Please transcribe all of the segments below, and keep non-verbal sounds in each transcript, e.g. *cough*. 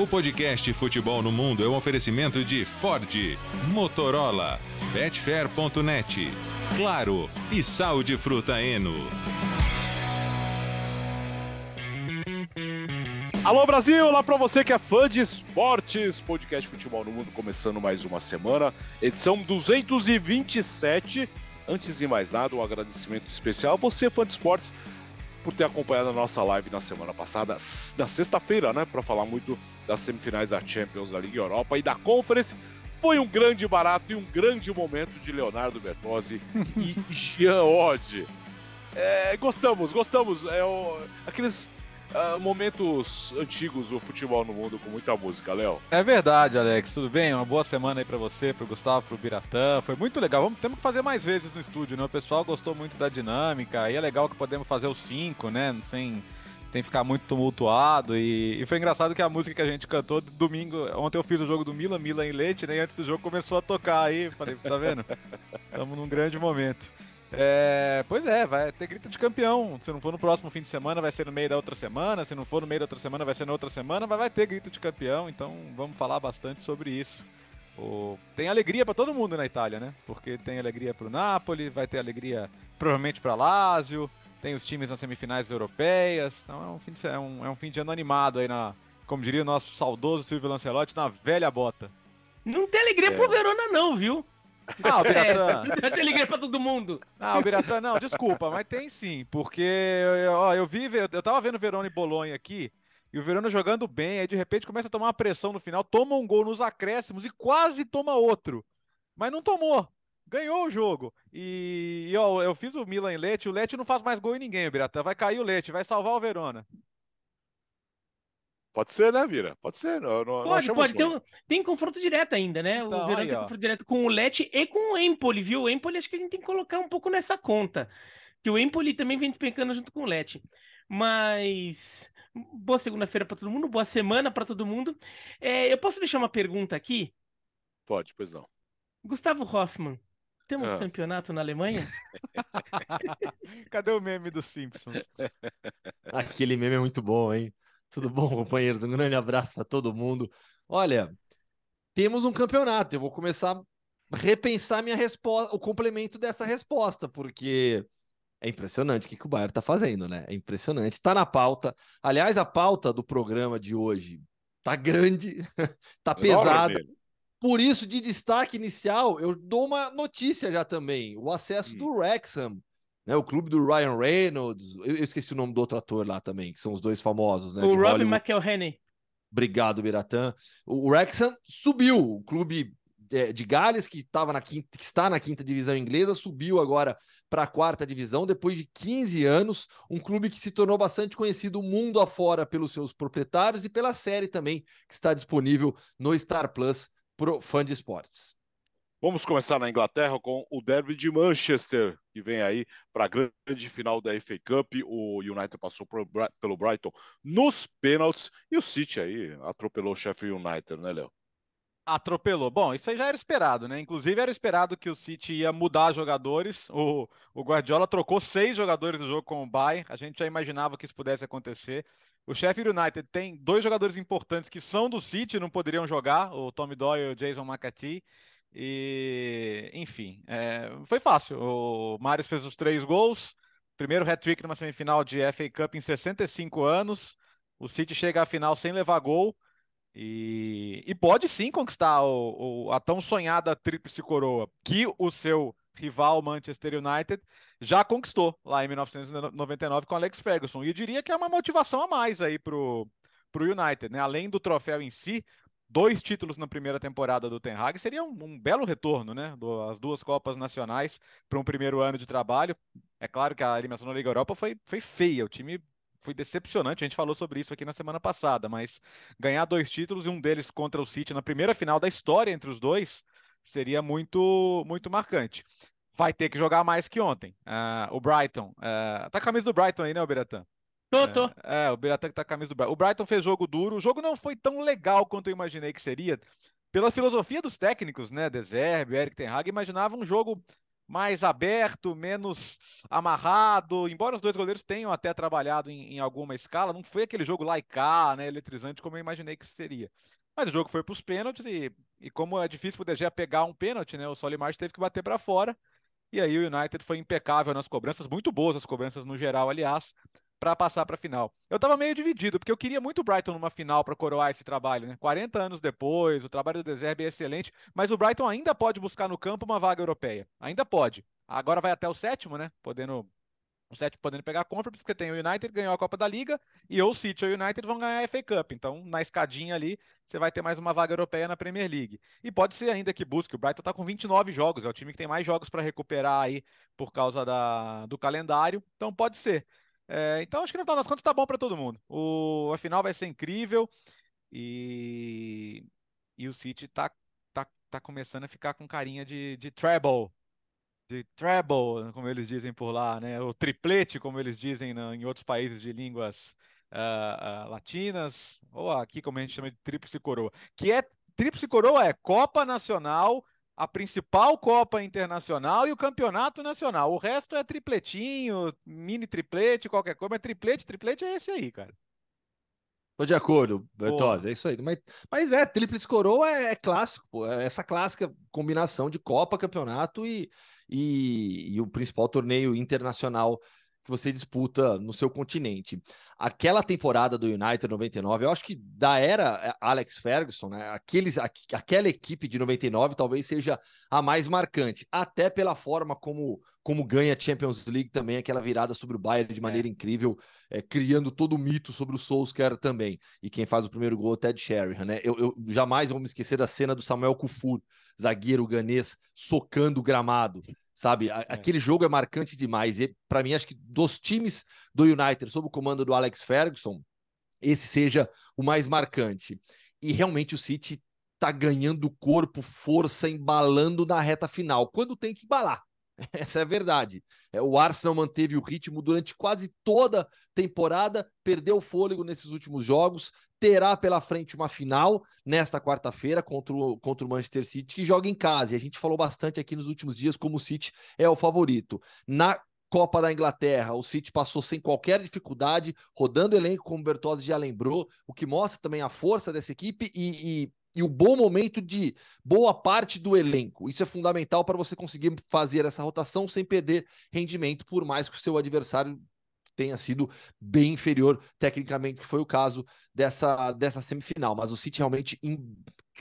O podcast Futebol no Mundo é um oferecimento de Ford, Motorola, Betfair.net, Claro e Sal de Fruta Eno. Alô Brasil, lá para você que é fã de esportes, podcast Futebol no Mundo começando mais uma semana, edição 227. Antes de mais nada, um agradecimento especial a você, fã de esportes, por ter acompanhado a nossa live na semana passada, na sexta-feira, né, para falar muito das semifinais da Champions, da Liga Europa e da Conference. Foi um grande barato e um grande momento de Leonardo Bertozzi e *laughs* Jean Oddi. É, gostamos, gostamos. É, o, aqueles uh, momentos antigos do futebol no mundo com muita música, Léo. É verdade, Alex. Tudo bem? Uma boa semana aí para você, pro Gustavo, pro Biratã. Foi muito legal. Vamos, temos que fazer mais vezes no estúdio, né? O pessoal gostou muito da dinâmica. E é legal que podemos fazer os cinco, né? Sem sem ficar muito tumultuado. E, e, foi engraçado que a música que a gente cantou domingo, ontem eu fiz o jogo do Milan, Milan em Leite, né? E antes do jogo começou a tocar aí. Falei, tá vendo? Estamos num grande momento. É, pois é, vai ter grito de campeão. Se não for no próximo fim de semana, vai ser no meio da outra semana. Se não for no meio da outra semana, vai ser na outra semana. Mas vai ter grito de campeão. Então vamos falar bastante sobre isso. O... Tem alegria para todo mundo na Itália, né? Porque tem alegria para o Napoli, vai ter alegria provavelmente para Lazio, tem os times nas semifinais europeias. Então é um fim de, é um, é um fim de ano animado aí na, como diria o nosso saudoso Silvio Lancelotti, na velha bota. Não tem alegria é. pro Verona não, viu? Ah, o Biratã. *laughs* É, eu liguei pra todo mundo. Ah, o Biratã, não, desculpa, mas tem sim. Porque, ó, eu vi, eu tava vendo Verona e Bolonha aqui, e o Verona jogando bem, aí de repente começa a tomar uma pressão no final, toma um gol nos acréscimos e quase toma outro. Mas não tomou. Ganhou o jogo. E, e ó, eu fiz o Milan em Lete, o Lete não faz mais gol em ninguém, o Biratã. Vai cair o Lete, vai salvar o Verona. Pode ser, né, Vira? Pode ser. Não, não, pode, pode. Tem, um, tem confronto direto ainda, né? Então, o Verão tem confronto direto com o Leti e com o Empoli, viu? O Empoli acho que a gente tem que colocar um pouco nessa conta. Que o Empoli também vem despencando junto com o Leti. Mas. Boa segunda-feira para todo mundo, boa semana para todo mundo. É, eu posso deixar uma pergunta aqui? Pode, pois não. Gustavo Hoffman, temos ah. campeonato na Alemanha? *laughs* Cadê o meme dos Simpsons? *laughs* Aquele meme é muito bom, hein? Tudo bom, companheiros? Um grande abraço para todo mundo. Olha, temos um campeonato. Eu vou começar a repensar minha resposta, o complemento dessa resposta, porque é impressionante o que, que o Bayern está fazendo, né? É impressionante. Está na pauta. Aliás, a pauta do programa de hoje tá grande, *laughs* tá pesada. Por isso, de destaque inicial, eu dou uma notícia já também: o acesso hum. do Wrexham né, o clube do Ryan Reynolds, eu, eu, esqueci o nome do outro ator lá também, que são os dois famosos, né? O Robin McElhenney. Obrigado, Biratã. O Wrexham subiu, o clube de, de Gales, que, tava na quinta, que está na quinta divisão inglesa, subiu agora para a quarta divisão depois de 15 anos. Um clube que se tornou bastante conhecido mundo afora pelos seus proprietários e pela série também, que está disponível no Star Plus pro fã de esportes. Vamos começar na Inglaterra com o Derby de Manchester, que vem aí para a grande final da FA Cup. O United passou pelo Brighton nos pênaltis e o City aí atropelou o Sheffield United, né, Léo? Atropelou. Bom, isso aí já era esperado, né? Inclusive era esperado que o City ia mudar jogadores. O, o Guardiola trocou seis jogadores do jogo com o Bayern. A gente já imaginava que isso pudesse acontecer. O Sheffield United tem dois jogadores importantes que são do City, não poderiam jogar, o Tommy Doyle e o Jason McAtee. E, enfim, é, foi fácil. O Marius fez os três gols, primeiro hat-trick numa semifinal de FA Cup em 65 anos. O City chega à final sem levar gol e, e pode sim conquistar o, o, a tão sonhada tríplice coroa que o seu rival Manchester United já conquistou lá em 1999 com Alex Ferguson. E eu diria que é uma motivação a mais aí pro, pro United, né? Além do troféu em si, dois títulos na primeira temporada do Ten Hag seria um, um belo retorno, né? Do, as duas Copas Nacionais para um primeiro ano de trabalho. É claro que a eliminação da Liga Europa foi, foi feia, o time foi decepcionante. A gente falou sobre isso aqui na semana passada, mas ganhar dois títulos e um deles contra o City na primeira final da história entre os dois seria muito, muito marcante. Vai ter que jogar mais que ontem. Uh, o Brighton. Uh, tá a camisa do Brighton aí, né, Biratã? Tô, tô. É, é o Biratã que tá com a camisa do Brighton. O Brighton fez jogo duro. O jogo não foi tão legal quanto eu imaginei que seria. Pela filosofia dos técnicos, né? Deserbe, Eric Ten Hag, imaginava um jogo mais aberto, menos amarrado. Embora os dois goleiros tenham até trabalhado em, em alguma escala, não foi aquele jogo laicar, né, eletrizante como eu imaginei que seria. Mas o jogo foi para os pênaltis e, e como é difícil para o DG pegar um pênalti, né, o Solimar teve que bater para fora. E aí o United foi impecável nas cobranças, muito boas as cobranças no geral, aliás, para passar para a final. Eu estava meio dividido, porque eu queria muito o Brighton numa final para coroar esse trabalho, né? 40 anos depois, o trabalho do Deserbe é excelente, mas o Brighton ainda pode buscar no campo uma vaga europeia. Ainda pode. Agora vai até o sétimo, né? Podendo o sétimo podendo pegar a Conference, porque tem o United ganhou a Copa da Liga e ou o City ou o United vão ganhar a FA Cup. Então, na escadinha ali, você vai ter mais uma vaga europeia na Premier League. E pode ser ainda que busque. O Brighton está com 29 jogos, é o time que tem mais jogos para recuperar aí por causa da, do calendário. Então, pode ser. É, então, acho que no final das contas tá bom para todo mundo. O, a final vai ser incrível e, e o City tá, tá, tá começando a ficar com carinha de, de treble, de treble, como eles dizem por lá, né? O triplete, como eles dizem na, em outros países de línguas uh, uh, latinas, ou aqui como a gente chama de tríplice coroa, que é tríplice coroa é Copa Nacional, a principal Copa Internacional e o Campeonato Nacional. O resto é tripletinho, mini triplete, qualquer coisa, mas triplete, triplete é esse aí, cara. Tô de acordo, Bertosa, é isso aí. Mas, mas é, Tríplice Coroa é, é clássico, pô, é essa clássica combinação de Copa, Campeonato e, e, e o principal torneio internacional que você disputa no seu continente. Aquela temporada do United 99, eu acho que da era eh, Alex Ferguson, né, aqueles, aquela equipe de 99 talvez seja a mais marcante, até pela forma como, como ganha a Champions League também, aquela virada sobre o Bayern de maneira é. incrível, é, criando todo o mito sobre o Solskjaer também. E quem faz o primeiro gol é o Ted Sheringham, né? Eu, eu jamais vou me esquecer da cena do Samuel Kufur, zagueiro ganês, socando o gramado sabe? É. Aquele jogo é marcante demais. E para mim, acho que dos times do United, sob o comando do Alex Ferguson, esse seja o mais marcante. E realmente o City tá ganhando corpo, força, embalando na reta final, quando tem que embalar. *laughs* Essa é a verdade. É, o Arsenal manteve o ritmo durante quase toda a temporada, perdeu o fôlego nesses últimos jogos, terá pela frente uma final nesta quarta-feira contra o, contra o Manchester City, que joga em casa. E a gente falou bastante aqui nos últimos dias como o City é o favorito. Na Copa da Inglaterra, o City passou sem qualquer dificuldade, rodando o elenco, como o Bertozzi já lembrou, o que mostra também a força dessa equipe e, e e o bom momento de boa parte do elenco. Isso é fundamental para você conseguir fazer essa rotação sem perder rendimento, por mais que o seu adversário tenha sido bem inferior tecnicamente, que foi o caso dessa, dessa semifinal. Mas o City realmente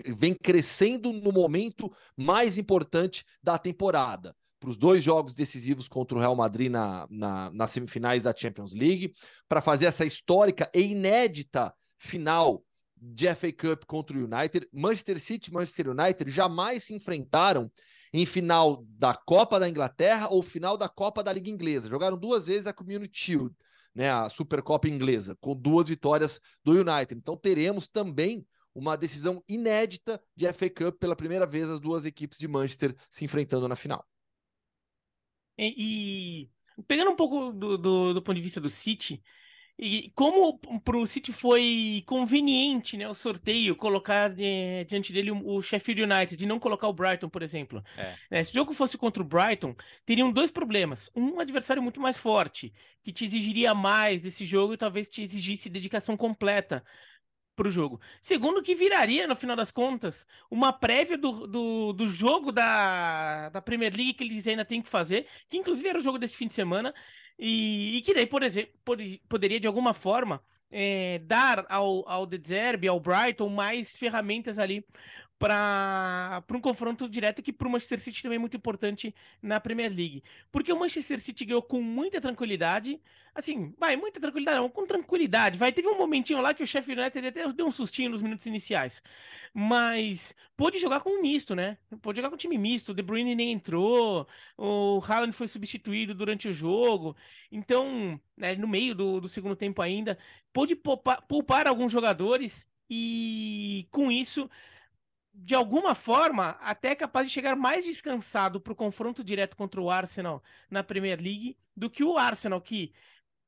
vem crescendo no momento mais importante da temporada. Para os dois jogos decisivos contra o Real Madrid na, na, nas semifinais da Champions League, para fazer essa histórica e inédita final de FA Cup contra o United. Manchester City e Manchester United jamais se enfrentaram em final da Copa da Inglaterra ou final da Copa da Liga Inglesa. Jogaram duas vezes a Community Shield, né, a Supercopa inglesa, com duas vitórias do United. Então teremos também uma decisão inédita de FA Cup pela primeira vez as duas equipes de Manchester se enfrentando na final. E, e pegando um pouco do, do, do ponto de vista do City, e como para o City foi conveniente, né, o sorteio, colocar de, diante dele o, Sheffield United e não colocar o Brighton, por exemplo. É. Né, se o jogo fosse contra o Brighton, teriam dois problemas. Um adversário muito mais forte, que te exigiria mais desse jogo e talvez te exigisse dedicação completa para o jogo. Segundo, que viraria, no final das contas, uma prévia do, do, do, jogo da, da Premier League que eles ainda têm que fazer, que inclusive era o jogo desse fim de semana, e, e que daí, por exemplo, pod poderia de alguma forma é, dar ao, ao The Zerbi, ao Brighton, mais ferramentas ali para um confronto direto que para o Manchester City também é muito importante na Premier League. Porque o Manchester City ganhou com muita tranquilidade, assim, vai, muita tranquilidade, não, com tranquilidade, vai. Teve um momentinho lá que o Sheffield United até deu um sustinho nos minutos iniciais, mas pôde jogar com um misto, né? Pôde jogar com um time misto, o De Bruyne nem entrou, o Haaland foi substituído durante o jogo, então, né, no meio do, do segundo tempo ainda, pôde poupar, poupar alguns jogadores e com isso de alguma forma, até capaz de chegar mais descansado para o confronto direto contra o Arsenal na Premier League do que o Arsenal, que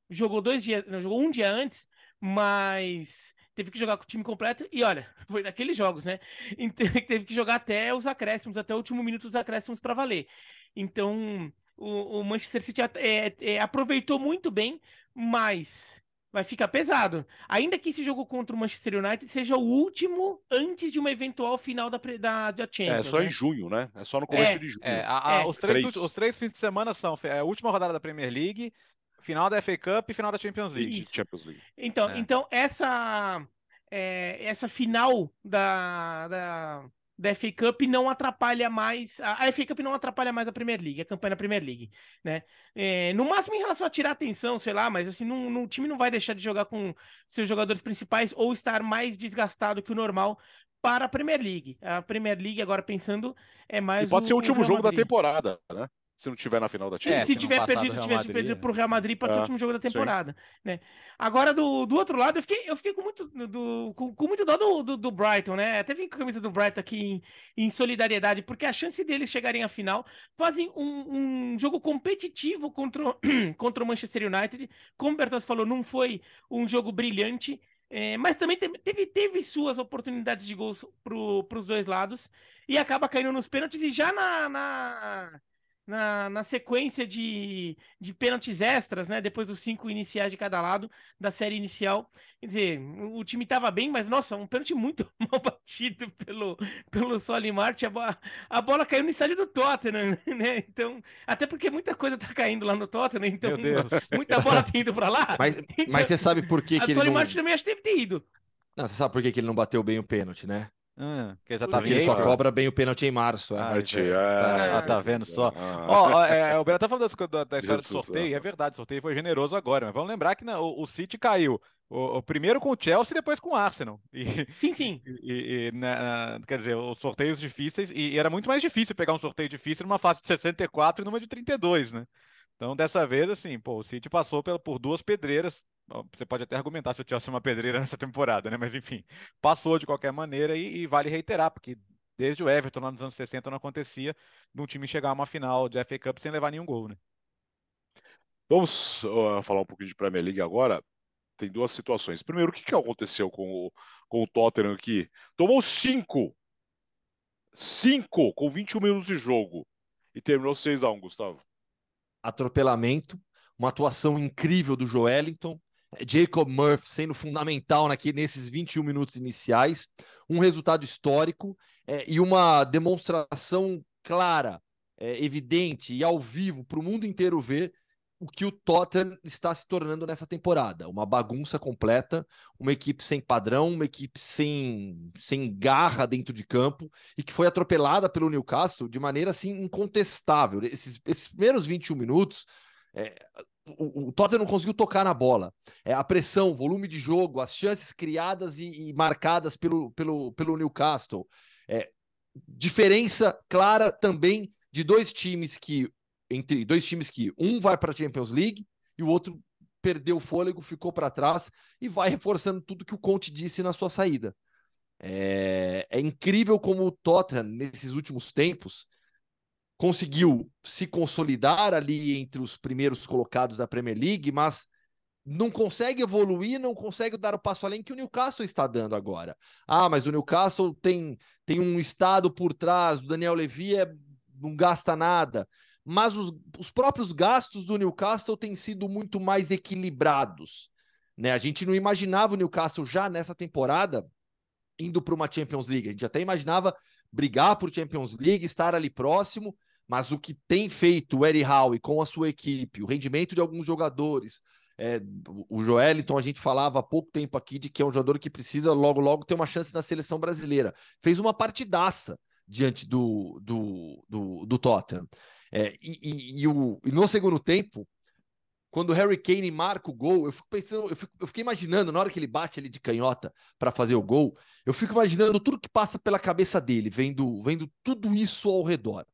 jogou dois dias, não, jogou um dia antes, mas teve que jogar com o time completo e olha, *laughs* foi naqueles jogos, né? *laughs* Então, *laughs* teve que jogar até os acréscimos, até o último minuto dos acréscimos para valer. Então, o, o Manchester City é, é, aproveitou muito bem, mas vai ficar pesado. Ainda que esse jogo contra o Manchester United seja o último antes de uma eventual final da, da, da Champions. É só né? em junho, né? É só no começo é, de junho. É, a, a, é. Os, três, três. os três fins de semana são é, a última rodada da Premier League, final da FA Cup e final da Champions League. Champions League. Então, é. então essa, é, essa final da, da da FA Cup não atrapalha mais. A, FA Cup não atrapalha mais a Premier League, a campanha da Premier League, né? É, no máximo em relação a tirar atenção, sei lá, mas assim, o time não vai deixar de jogar com seus jogadores principais ou estar mais desgastado que o normal para a Premier League. A Premier League, agora pensando, é mais. E pode o, ser o último jogo da temporada, né? Se não tiver na final da Champions. É, se, se tiver perdido, tivesse Madrid, perdido pro Real Madrid, pode é, ser o é, último jogo da temporada. Né? Agora, do, do outro lado, eu fiquei, eu fiquei com muito, do, com, com muito dó do, do, do, Brighton, né? Até vim com a camisa do Brighton aqui em, em, solidariedade, porque a chance deles chegarem à final fazem um, um jogo competitivo contra, *clears throat* contra o Manchester United. Como o Bertas falou, não foi um jogo brilhante. É, mas também teve, teve, teve, suas oportunidades de gols para os dois lados e acaba caindo nos pênaltis e já na, na na, na sequência de, de pênaltis extras, né? Depois dos cinco iniciais de cada lado da série inicial. Quer dizer, o time estava bem, mas nossa, um pênalti muito *laughs* mal batido pelo, pelo Solimart. A, a bola caiu no estádio do Tottenham, *laughs* né? Então, até porque muita coisa tá caindo lá no Tottenham, então *laughs* muita bola tá indo para lá. Mas, então, mas você sabe por que, que ele. A Solimart não... também acho que deve ter ido. Não, você sabe por que, que ele não bateu bem o pênalti, né? Hum, que já tá ele só cobra bem o pênalti em março. É. Ah, é, ah, tá vendo só. Ah. Ó, é, o Breno tá falando da, da história Jesus, do sorteio, é. é verdade, o sorteio foi generoso agora, mas vamos lembrar que né, o, o City caiu. O, o, primeiro com o Chelsea e depois com o Arsenal. E, sim, sim. E, e né, quer dizer, os sorteios difíceis. E, era muito mais difícil pegar um sorteio difícil numa fase de 64 e numa de 32, né? Então, dessa vez, assim, pô, o City passou por, por duas pedreiras você pode até argumentar se o Chelsea é uma pedreira *laughs* nessa temporada, né? Mas enfim, passou de qualquer maneira e, e, vale reiterar, porque desde o Everton lá nos anos 60 não acontecia de um time chegar a uma final de FA Cup sem levar nenhum gol, né? Vamos uh, falar um pouquinho de Premier League agora. Tem duas situações. Primeiro, o que, que aconteceu com o, com o Tottenham aqui? Tomou cinco. Cinco com 21 minutos de jogo. E terminou 6 a 1 Gustavo. Atropelamento, uma atuação incrível do Joelinton, Jacob Murphy sendo fundamental aqui nesses 21 minutos iniciais, um resultado histórico é, e uma demonstração clara, é, evidente e ao vivo para o mundo inteiro ver o que o Tottenham está se tornando nessa temporada. Uma bagunça completa, uma equipe sem padrão, uma equipe sem, sem garra dentro de campo e que foi atropelada pelo Newcastle de maneira assim incontestável. Esses, esses primeiros 21 minutos. É, o, o Tottenham não conseguiu tocar na bola. É, a pressão, volume de jogo, as chances criadas e, e marcadas pelo, pelo, pelo Newcastle. É, diferença clara também de dois times que entre dois times que um vai para a Champions League e o outro perdeu o fôlego, ficou para trás e vai reforçando tudo que o Conte disse na sua saída. É, é incrível como o Tottenham, nesses últimos tempos, conseguiu se consolidar ali entre os primeiros colocados da Premier League, mas não consegue evoluir, não consegue dar o passo além que o Newcastle está dando agora. Ah, mas o Newcastle tem, tem um estado por trás, o Daniel Levy é, não gasta nada. Mas os, os próprios gastos do Newcastle têm sido muito mais equilibrados. Né? A gente não imaginava o Newcastle já nessa temporada indo para uma Champions League. A gente até imaginava brigar por Champions League, estar ali próximo, mas o que tem feito o Eddie Howe com a sua equipe, o rendimento de alguns jogadores, é, o Joeliton, a gente falava há pouco tempo aqui de que é um jogador que precisa logo, logo ter uma chance na seleção brasileira. Fez uma partidaça diante do, do, do, do Tottenham. É, e, e, e, o, e no segundo tempo, quando o Harry Kane marca o gol, eu fico pensando, eu, fico, eu fiquei imaginando, na hora que ele bate ali de canhota para fazer o gol, eu fico imaginando tudo que passa pela cabeça dele, vendo, vendo tudo isso ao redor.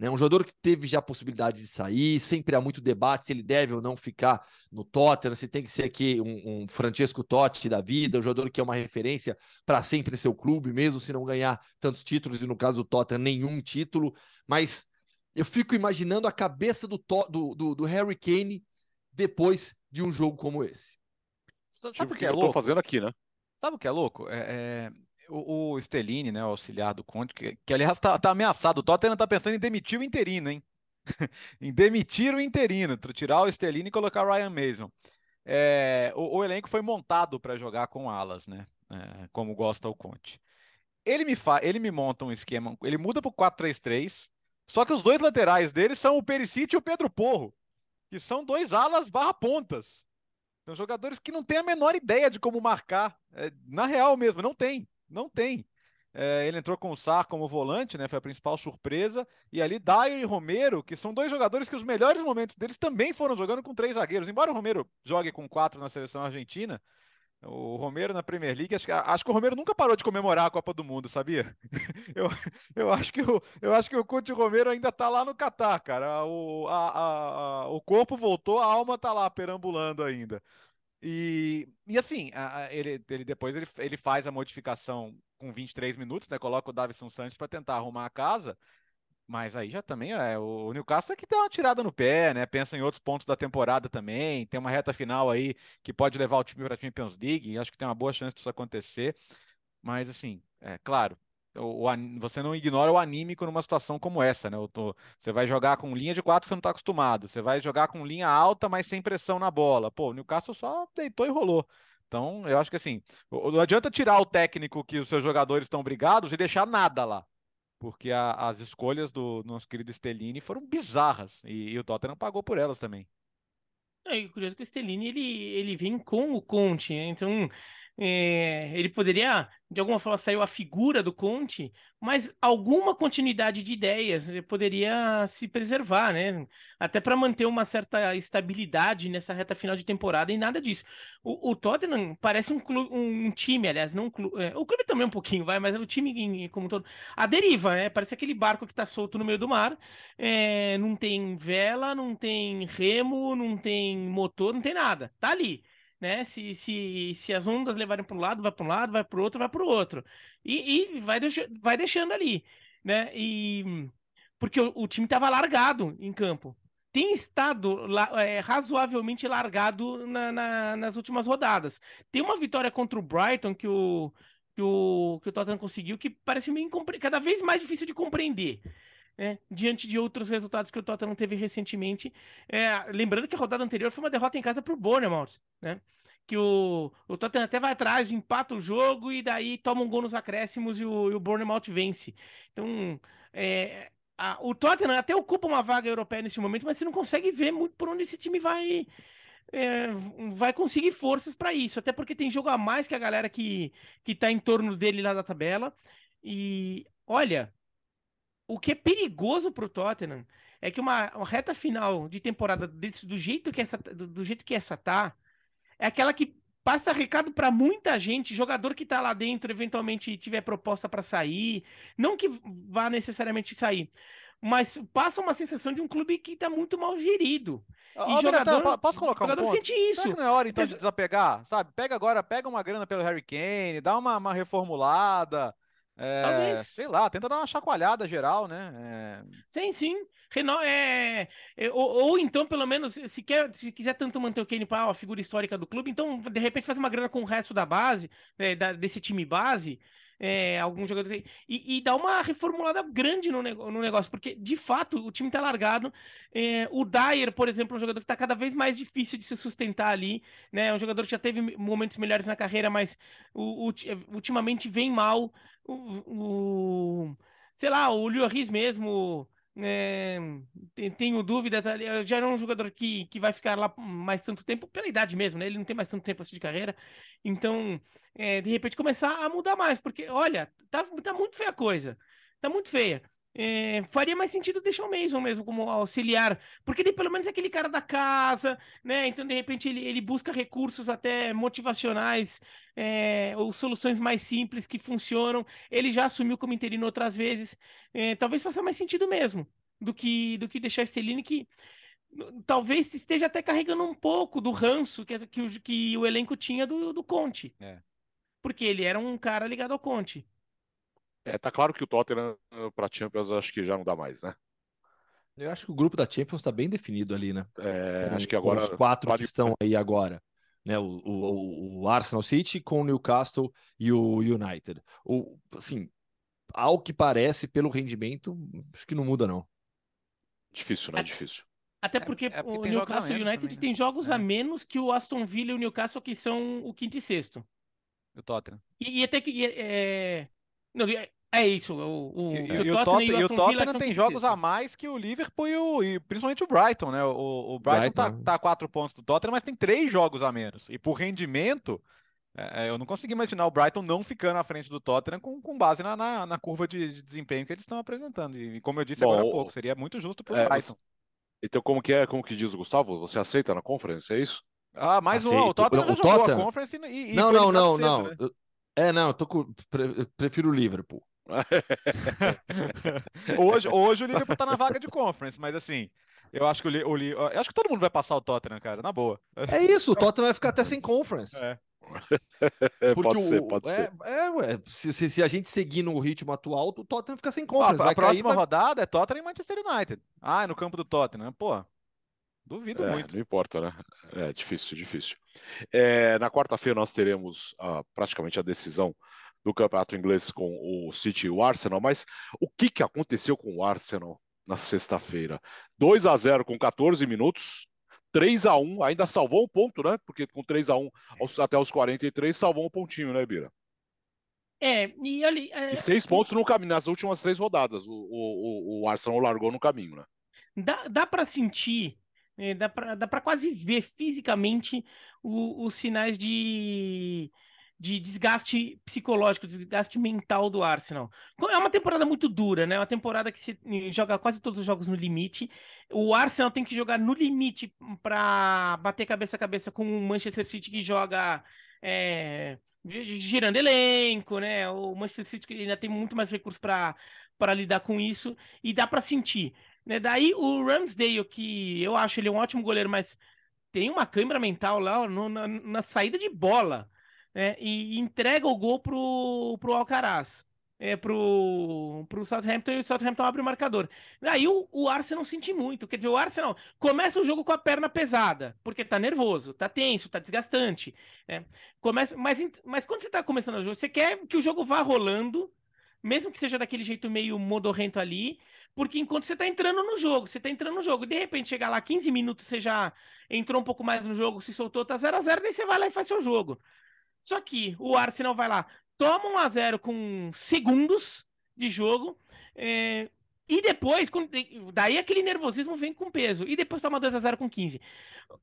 Né? Um jogador que teve já a possibilidade de sair, sempre há muito debate se ele deve ou não ficar no Tottenham, se tem que ser aqui um, um Francesco Totti da vida, um jogador que é uma referência para sempre seu clube, mesmo se não ganhar tantos títulos, e no caso do Tottenham, nenhum título. Mas eu fico imaginando a cabeça do, do, do, do Harry Kane depois de um jogo como esse. Sabe o que é louco? fazendo aqui, né? Sabe o que é louco? É, é o, o Stellini, né, o auxiliar do Conte, que, que aliás está tá ameaçado. O Tottenham está pensando em demitir o interino, hein? *laughs* em demitir o interino, tirar o Stellini e colocar o Ryan Mason. É, o, o, elenco foi montado para jogar com alas, né? É, como gosta o Conte. Ele me, fa ele me monta um esquema, ele muda para o 4-3-3, só que os dois laterais dele são o Perisic e o Pedro Porro, que são dois alas barra pontas. São jogadores que não têm a menor ideia de como marcar. É, na real mesmo, não tem. Não tem. É, ele entrou com o Sar como volante, né? Foi a principal surpresa. E ali, Dyer e Romero, que são dois jogadores que os melhores momentos deles também foram jogando com três zagueiros. Embora o Romero jogue com quatro na seleção argentina, o Romero na Premier League, acho que, acho que o Romero nunca parou de comemorar a Copa do Mundo, sabia? *laughs* Eu, eu, acho, que o, eu acho que o Conte Romero ainda tá lá no Catar, cara. O, a, a, a, o corpo voltou, a alma tá lá perambulando ainda. E, e assim, a, ele, ele depois ele, ele faz a modificação com 23 minutos, né? Coloca o Davison Santos para tentar arrumar a casa. Mas aí já também é o Newcastle é que tem uma tirada no pé, né? Pensa em outros pontos da temporada também. Tem uma reta final aí que pode levar o time para a Champions League. Acho que tem uma boa chance disso acontecer. Mas assim, é claro, o, você não ignora o anímico numa situação como essa, né? Você vai jogar com linha de quatro você não está acostumado. Você vai jogar com linha alta, mas sem pressão na bola. Pô, o Newcastle só deitou e rolou. Então, eu acho que assim, não adianta tirar o técnico que os seus jogadores estão brigados e deixar nada lá. Porque a, as escolhas do nosso querido Stellini foram bizarras. E, e o Tottenham pagou por elas também. É, curioso que o Stellini ele, ele vem com o Conte, né? Então é, ele poderia, de alguma forma, saiu a figura do Conte, mas alguma continuidade de ideias poderia se preservar, né? Até para manter uma certa estabilidade nessa reta final de temporada e nada disso. O, o Tottenham parece um, um, time, aliás, não um clube, é, o clube também um pouquinho, vai, mas o time como todo. A deriva, né? Parece aquele barco que está solto no meio do mar, é, não tem vela, não tem remo, não tem motor, não tem nada. Tá ali né? Se, se, se as ondas levarem para um lado, vai para um lado, vai para o outro, vai para o outro. E, e vai, deix vai deixando ali, né? E porque o, o time estava largado em campo. Tem estado é, razoavelmente largado na, na, nas últimas rodadas. Tem uma vitória contra o Brighton que o, que o, que o Tottenham conseguiu que parece meio cada vez mais difícil de compreender. É, diante de outros resultados que o Tottenham teve recentemente. É, lembrando que a rodada anterior foi uma derrota em casa para o Bournemouth, né? Que o, o Tottenham até vai atrás, empata o jogo e daí toma um gol nos acréscimos e o, e o Bournemouth vence. Então, é, a, o Tottenham até ocupa uma vaga europeia nesse momento, mas você não consegue ver muito por onde esse time vai, é, vai conseguir forças para isso, até porque tem jogo a mais que a galera que, que tá em torno dele lá da tabela. E olha, o que é perigoso para o Tottenham é que uma, uma, reta final de temporada desse, do jeito que essa do, do, jeito que essa tá é aquela que passa recado para muita gente, jogador que tá lá dentro eventualmente tiver proposta para sair, não que vá necessariamente sair, mas passa uma sensação de um clube que tá muito mal gerido. E jogador, posso colocar um jogador ponto? sente isso. Será que não é hora então de desapegar, sabe? Pega agora, pega uma grana pelo Harry Kane, dá uma, uma reformulada, é, sei lá, tenta dar uma chacoalhada geral, né? É... Sim, sim. Reno, é, é ou, ou, então, pelo menos, se, quer, se quiser tanto manter o Kane para a figura histórica do clube, então, de repente, faz uma grana com o resto da base, é, da, desse time base, é, alguns jogadores e, e dá uma reformulada grande no, no, negócio, porque de fato o time tá largado. É, o Dyer, por exemplo, é um jogador que tá cada vez mais difícil de se sustentar ali, né? É um jogador que já teve momentos melhores na carreira, mas o, o, ultimamente vem mal o, o sei lá, o Lloris mesmo. É, tenho dúvidas, já era um jogador que, que vai ficar lá mais tanto tempo, pela idade mesmo, né? Ele não tem mais tanto tempo assim de carreira. Então, é, de repente, começar a mudar mais, porque, olha, tá, tá muito feia a coisa. Tá muito feia. É, faria mais sentido deixar o Mason mesmo como auxiliar, porque ele pelo menos é aquele cara da casa, né? Então, de repente, ele, ele busca recursos até motivacionais é, ou soluções mais simples que funcionam. Ele já assumiu como interino outras vezes. É, talvez faça mais sentido mesmo do que, do que deixar Esteline, que talvez esteja até carregando um pouco do ranço que, que, o, que o elenco tinha do, do Conte. É. Porque ele era um cara ligado ao Conte. É, tá claro que o Tottenham eh, para Champions acho que já não dá mais, né? Eu acho que o grupo da Champions está bem definido ali, né? É, com, acho que agora. Os quatro que estão aí agora. né? O, o, o Arsenal City com o Newcastle e o United. O, assim, ao que parece, pelo rendimento, acho que não muda, não. Difícil, né? É, Difícil. Até é, porque, é, é porque o Newcastle United também, né? tem jogos é. a menos que o Aston Villa e o Newcastle, que são o quinto e sexto. O Tottenham. E, e até que. É... Não, é isso. O, o, e, o, e o Tottenham, e o Tottenham tem jogos a mais que o Liverpool e, o, e principalmente o Brighton, né? O, o Brighton, Brighton. Tá, tá a quatro pontos do Tottenham, mas tem três jogos a menos. E por rendimento, é, eu não consigo imaginar o Brighton não ficando à frente do Tottenham com, com base na, na, na curva de, de, desempenho que eles estão apresentando. E como eu disse Bom, agora há pouco, seria muito justo para o é, Brighton. Então, como que é, como que diz o Gustavo? Você aceita na conferência, é isso? Ah, mais um. O Tottenham já jogou Tottenham... a conference e, e Não, não, não, cedo, não. Né? É, não, eu tô com... prefiro o Liverpool. *laughs* hoje, hoje o Liverpool tá na vaga de conference, mas assim, eu acho que o, o, eu acho que todo mundo vai passar o Tottenham, cara, na boa. É isso, o Tottenham vai ficar até sem conference. É. *laughs* pode o, ser, pode é, ser. É, ué, se, se, se, a gente seguir no ritmo atual, o Tottenham fica sem conference. Ah, a próxima cair, rodada é Tottenham e Manchester United. Ah, é no campo do Tottenham. Pô, duvido é, muito. Não importa, né? É difícil, difícil. É, na quarta-feira nós teremos uh, praticamente a decisão do campeonato inglês com o City e o Arsenal, mas o que, que aconteceu com o Arsenal na sexta-feira? 2 a 0 com 14 minutos, 3 a 1 ainda salvou um ponto, né? Porque com 3 a 1 até os 43 salvou um pontinho, né, Bira? É, e ali. É... E seis pontos no caminho, nas últimas três rodadas. O, o, o Arsenal largou no caminho, né? Dá, dá para sentir, é, dá para quase ver fisicamente o, os sinais de, de desgaste psicológico, desgaste mental do Arsenal. É uma temporada muito dura, né? Uma temporada que se joga quase todos os jogos no limite. O Arsenal tem que jogar no limite para bater cabeça a cabeça com o Manchester City que joga é, girando elenco, né? O Manchester City ainda tem muito mais recursos para lidar com isso e dá para sentir. Né? Daí o Ramsdale, que eu acho ele um ótimo goleiro, mas tem uma câmera mental lá no, na, na saída de bola né, e entrega o gol pro, pro Alcaraz. É, pro, pro Southampton e o Southampton abre o marcador. Aí o, o Arsenal sente muito. Quer dizer, o Arsenal começa o jogo com a perna pesada, porque tá nervoso, tá tenso, tá desgastante. Né? Começa, mas, mas quando você tá começando o jogo, você quer que o jogo vá rolando, mesmo que seja daquele jeito meio modorrento ali, porque enquanto você tá entrando no jogo, você tá entrando no jogo, de repente chegar lá 15 minutos, você já entrou um pouco mais no jogo, se soltou, tá 0 a 0 daí você vai lá e faz seu jogo. Só que o Arsenal vai lá, toma um a 0 com segundos de jogo. É, e depois, daí aquele nervosismo vem com peso. E depois toma 2 a 0 com 15.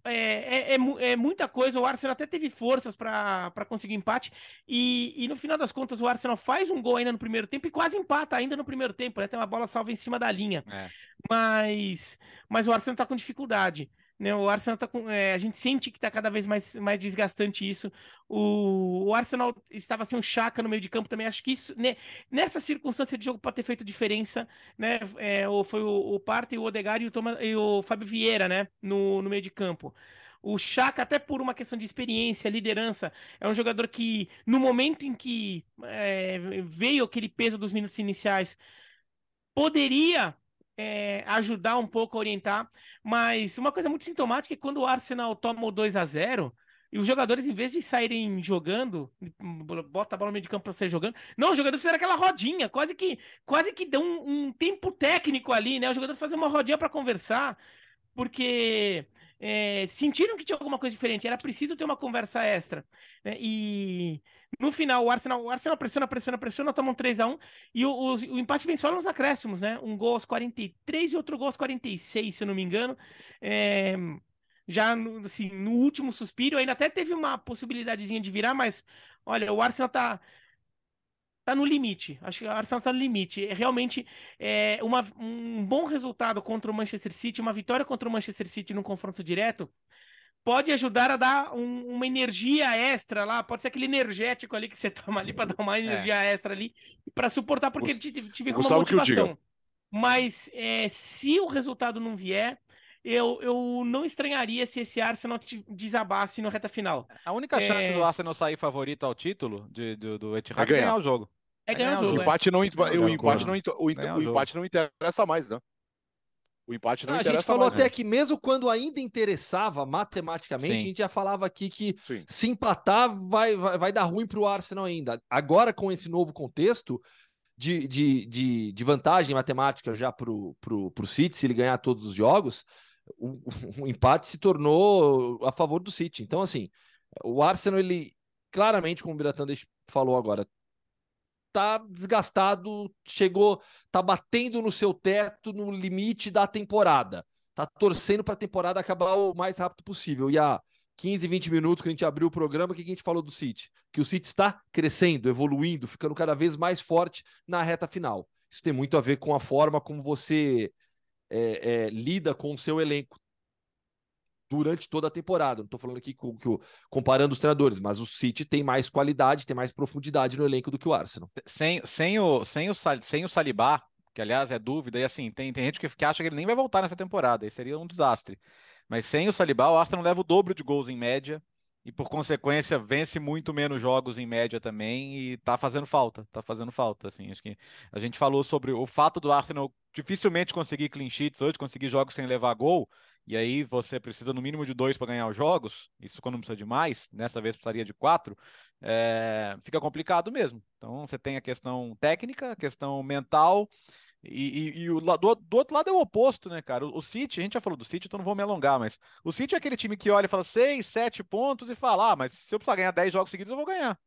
É, é, é, é muita coisa. O Arsenal até teve forças para conseguir empate. E, e, no final das contas, o Arsenal faz um gol ainda no primeiro tempo e quase empata ainda no primeiro tempo. Né? Tem uma bola salva em cima da linha. É. Mas, mas o Arsenal está com dificuldade. Né, o Arsenal tá com. É, a gente sente que tá cada vez mais, mais desgastante isso. O, o Arsenal estava sem um chaca no meio de campo também. Acho que isso, né, nessa circunstância de jogo, pode ter feito diferença. Né? É, foi o, o o Odegaard e o, Thomas, e o Fábio Vieira né? no, no meio de campo. O Chaka, até por uma questão de experiência, liderança, é um jogador que, no momento em que é, veio aquele peso dos minutos iniciais, poderia é, ajudar um pouco a orientar. Mas uma coisa muito sintomática é quando o Arsenal toma o 2 a 0 e os jogadores, em vez de saírem jogando, bota a bola no meio de campo para sair jogando, não, os jogadores fizeram aquela rodinha, quase que quase que dão um, um tempo técnico ali, né? Os jogadores fazem uma rodinha para conversar, porque é, sentiram que tinha alguma coisa diferente, era preciso ter uma conversa extra. Né? E no final, o Arsenal, o Arsenal pressiona, pressiona, pressiona, toma um 3x1 e o, o, o empate só nos acréscimos, né? Um gol aos 43 e outro gol aos 46, se eu não me engano. É, já no, assim, no último suspiro, ainda até teve uma possibilidadezinha de virar, mas olha, o Arsenal tá tá no limite. Acho que o Arsenal tá no limite. É realmente é, uma, um bom resultado contra o Manchester City, uma vitória contra o Manchester City no confronto direto, pode ajudar a dar um, uma energia extra lá, pode ser aquele energético ali que você *laughs* toma ali para dar uma é. energia é. extra ali, para suportar, porque ele te, te vê com uma motivação. Mas é, se o resultado não vier, eu, eu não estranharia se esse Arsenal desabasse no reta final. A única é... chance do Arsenal sair favorito ao título de, do, do Etihad é ganhar. ganhar o jogo. É ganhar, o jogo. O empate, não, o empate, não, o, o empate não interessa mais, né? O empate não, não interessa A gente falou mais, até que mesmo quando ainda interessava matematicamente, Sim. a gente já falava aqui que Sim. se empatar vai, vai, vai dar ruim para o Arsenal ainda. Agora, com esse novo contexto de, de, de, de vantagem matemática já para o City, se ele ganhar todos os jogos, o, *laughs* o, empate se tornou a favor do City. Então, assim, o Arsenal, ele claramente, como o Biratan falou agora, tá desgastado, chegou, tá batendo no seu teto, no limite da temporada. Tá torcendo para a temporada acabar o mais rápido possível. E há 15, 20 minutos que a gente abriu o programa, o que a gente falou do City? Que o City está crescendo, evoluindo, ficando cada vez mais forte na reta final. Isso tem muito a ver com a forma como você é, é, lida com o seu elenco durante toda a temporada. Não estou falando aqui com, com, comparando os treinadores, mas o City tem mais qualidade, tem mais profundidade no elenco do que o Arsenal. Sem, sem, o, sem, o, sem o Salibá, que aliás é dúvida, e assim, tem, tem gente que, que acha que ele nem vai voltar nessa temporada, e seria um desastre. Mas sem o Salibá, o Arsenal leva o dobro de gols em média, e por consequência vence muito menos jogos em média também e tá fazendo falta, tá fazendo falta, assim, acho que a gente falou sobre o fato do Arsenal dificilmente conseguir clean sheets hoje, conseguir jogos sem levar gol, e aí você precisa no mínimo de dois para ganhar os jogos, isso quando precisa de mais, nessa vez precisaria de quatro, é, fica complicado mesmo. Então você tem a questão técnica, a questão mental, e, e, e o, do, do, outro lado é o oposto, né, cara? O, o, City, a gente já falou do City, então não vou me alongar, mas o City é aquele time que olha e fala seis, sete pontos e fala, ah, mas se eu precisar ganhar dez jogos seguidos, eu vou ganhar.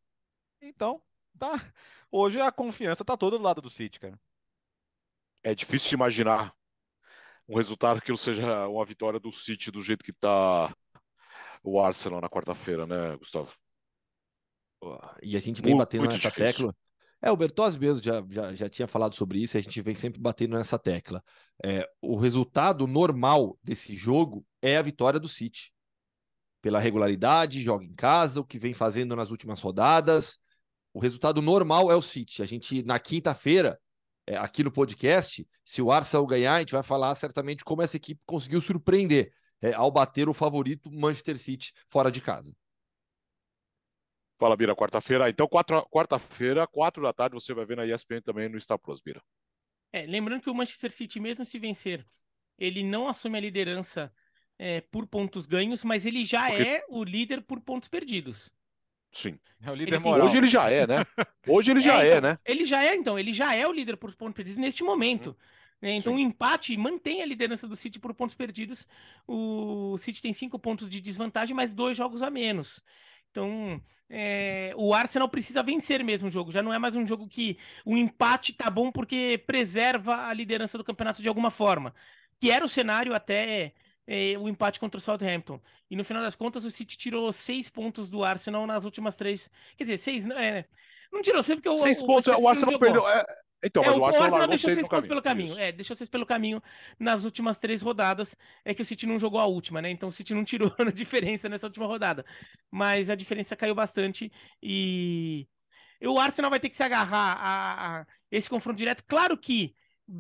Então, tá. Hoje a confiança tá toda do lado do City, cara. É difícil de imaginar um resultado que seja uma vitória do City do jeito que está o Arsenal na quarta-feira, né, Gustavo? E a gente vem muito, batendo muito nessa difícil. tecla. É, o Bertozzi mesmo já, já, já tinha falado sobre isso, a gente vem sempre batendo nessa tecla. É, o resultado normal desse jogo é a vitória do City. Pela regularidade, joga em casa, o que vem fazendo nas últimas rodadas. O resultado normal é o City. A gente, na quinta-feira, é, aqui no podcast, se o Arsenal ganhar, a gente vai falar certamente como essa equipe conseguiu surpreender é, ao bater o favorito Manchester City fora de casa. Fala, Bira, quarta-feira. Então, quarta-feira, quatro da tarde, você vai ver na ESPN também no Star Plus, Bira. É, lembrando que o Manchester City, mesmo se vencer, ele não assume a liderança é, por pontos ganhos, mas ele já Porque... é o líder por pontos perdidos. Sim. É o líder ele moral. Hoje ele já é, né? *laughs* Hoje ele já é, é então, né? Ele já é, então. Ele já é o líder por pontos perdidos neste momento. Né? Então, o um empate mantém a liderança do City por pontos perdidos. O City tem cinco pontos de desvantagem, mas dois jogos a menos. Então, é, o Arsenal precisa vencer mesmo o jogo. Já não é mais um jogo que o empate tá bom porque preserva a liderança do campeonato de alguma forma. Que era o cenário até é, o empate contra o Southampton. E no final das contas, o City tirou seis pontos do Arsenal nas últimas três. Quer dizer, seis. É, não tirou seis porque o. Seis o, pontos, o, o Arsenal perdeu. É, então, mas é, o, Arsenal, Arsenal deixou seis pontos pelo caminho. Isso. É, deixou seis pelo caminho nas últimas três rodadas. É que o City não jogou a última, né? Então o City não tirou *laughs* a diferença nessa última rodada. Mas a diferença caiu bastante e. O Arsenal vai ter que se agarrar a, a esse confronto direto. Claro que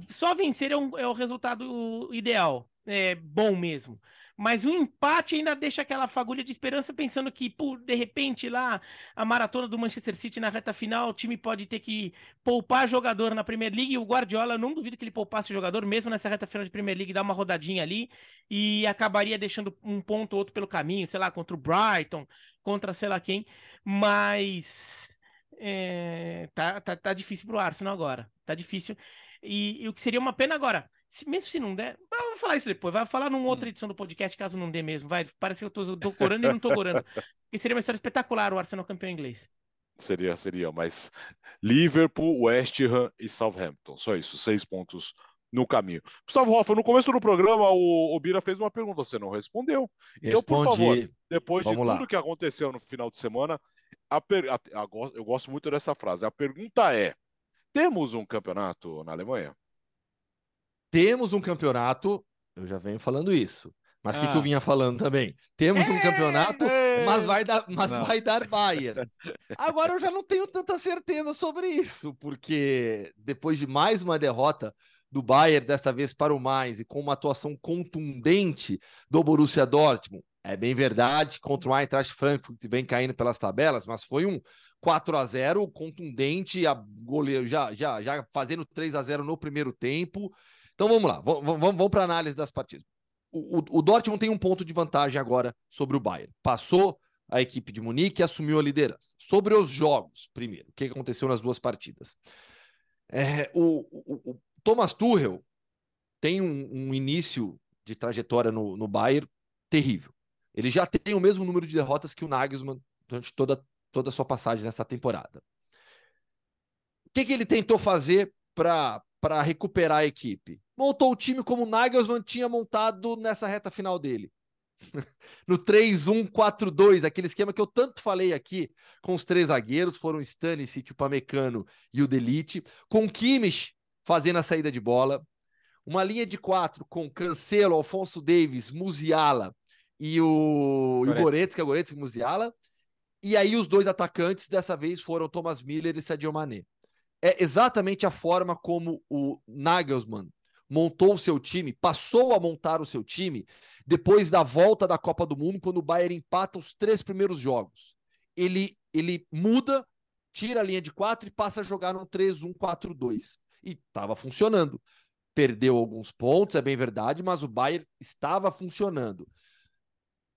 só vencer é, um, é o resultado ideal é, bom mesmo. Mas o empate ainda deixa aquela fagulha de esperança, pensando que, por de repente, lá a maratona do Manchester City na reta final, o time pode ter que poupar jogador na Premier League. E o Guardiola, não duvido que ele poupasse jogador, mesmo nessa reta final de Premier League, dar uma rodadinha ali e acabaria deixando um ponto ou outro pelo caminho, sei lá, contra o Brighton, contra sei lá quem. Mas é, tá, tá, tá difícil pro Arsenal agora. Tá difícil. E, e o que seria uma pena agora se, mesmo se não der, vamos falar isso depois. Vai falar numa outra hum. edição do podcast, caso não dê mesmo. Vai, parece que eu tô, tô corando e não tô corando. *laughs* Porque seria uma história espetacular o Arsenal campeão inglês. Seria, seria, mas Liverpool, West Ham e Southampton. Só isso, seis pontos no caminho. Gustavo Hoffa, no começo do programa, o, o Bira fez uma pergunta, você não respondeu. Então, Respondi. por favor, depois Vamos de lá. tudo que aconteceu no final de semana, a per... a, a, eu gosto muito dessa frase. A pergunta é: temos um campeonato na Alemanha? Temos um campeonato, eu já venho falando isso. Mas o ah. que, que, eu ah. vinha falando também? Temos um campeonato, mas vai dar, mas vai dar Bayern. *laughs* Agora eu já não tenho tanta certeza sobre isso, porque depois de mais uma derrota do Bayern, desta vez para o Mainz, e com uma atuação contundente do Borussia Dortmund, é bem verdade, contra o Eintracht Frankfurt que vem caindo pelas tabelas, mas foi um 4 a 0 contundente, a goleiro já, já, já fazendo 3 a 0 no primeiro tempo Então vamos lá, vamos, vamos para a análise das partidas. O, o, o, Dortmund tem um ponto de vantagem agora sobre o Bayern. Passou a equipe de Munique e assumiu a liderança. Sobre os jogos, primeiro, o que aconteceu nas duas partidas? É, o, o, Thomas Tuchel tem um, um, início de trajetória no, no Bayern terrível. Ele já tem o mesmo número de derrotas que o Nagelsmann durante toda, toda a sua passagem nessa temporada. O que, que ele tentou fazer para recuperar a equipe? Montou o time como o Nagelsmann tinha montado nessa reta final dele. *laughs* no 3-1-4-2, aquele esquema que eu tanto falei aqui, com os três zagueiros, foram Stanisic, o Pamecano e o Delite, com Kimmich fazendo a saída de bola, uma linha de quatro com Cancelo, Alfonso Davis, Musiala e o, Goretzka. o Goretzka, Goretzka e Musiala, e aí os dois atacantes dessa vez foram Thomas Miller e Sadio Mané. É exatamente a forma como o Nagelsmann montou o seu time, passou a montar o seu time depois da volta da Copa do Mundo, quando o Bayern empata os três primeiros jogos. Ele, ele muda, tira a linha de quatro e passa a jogar num 3-1-4-2. E estava funcionando. Perdeu alguns pontos, é bem verdade, mas o Bayern estava funcionando.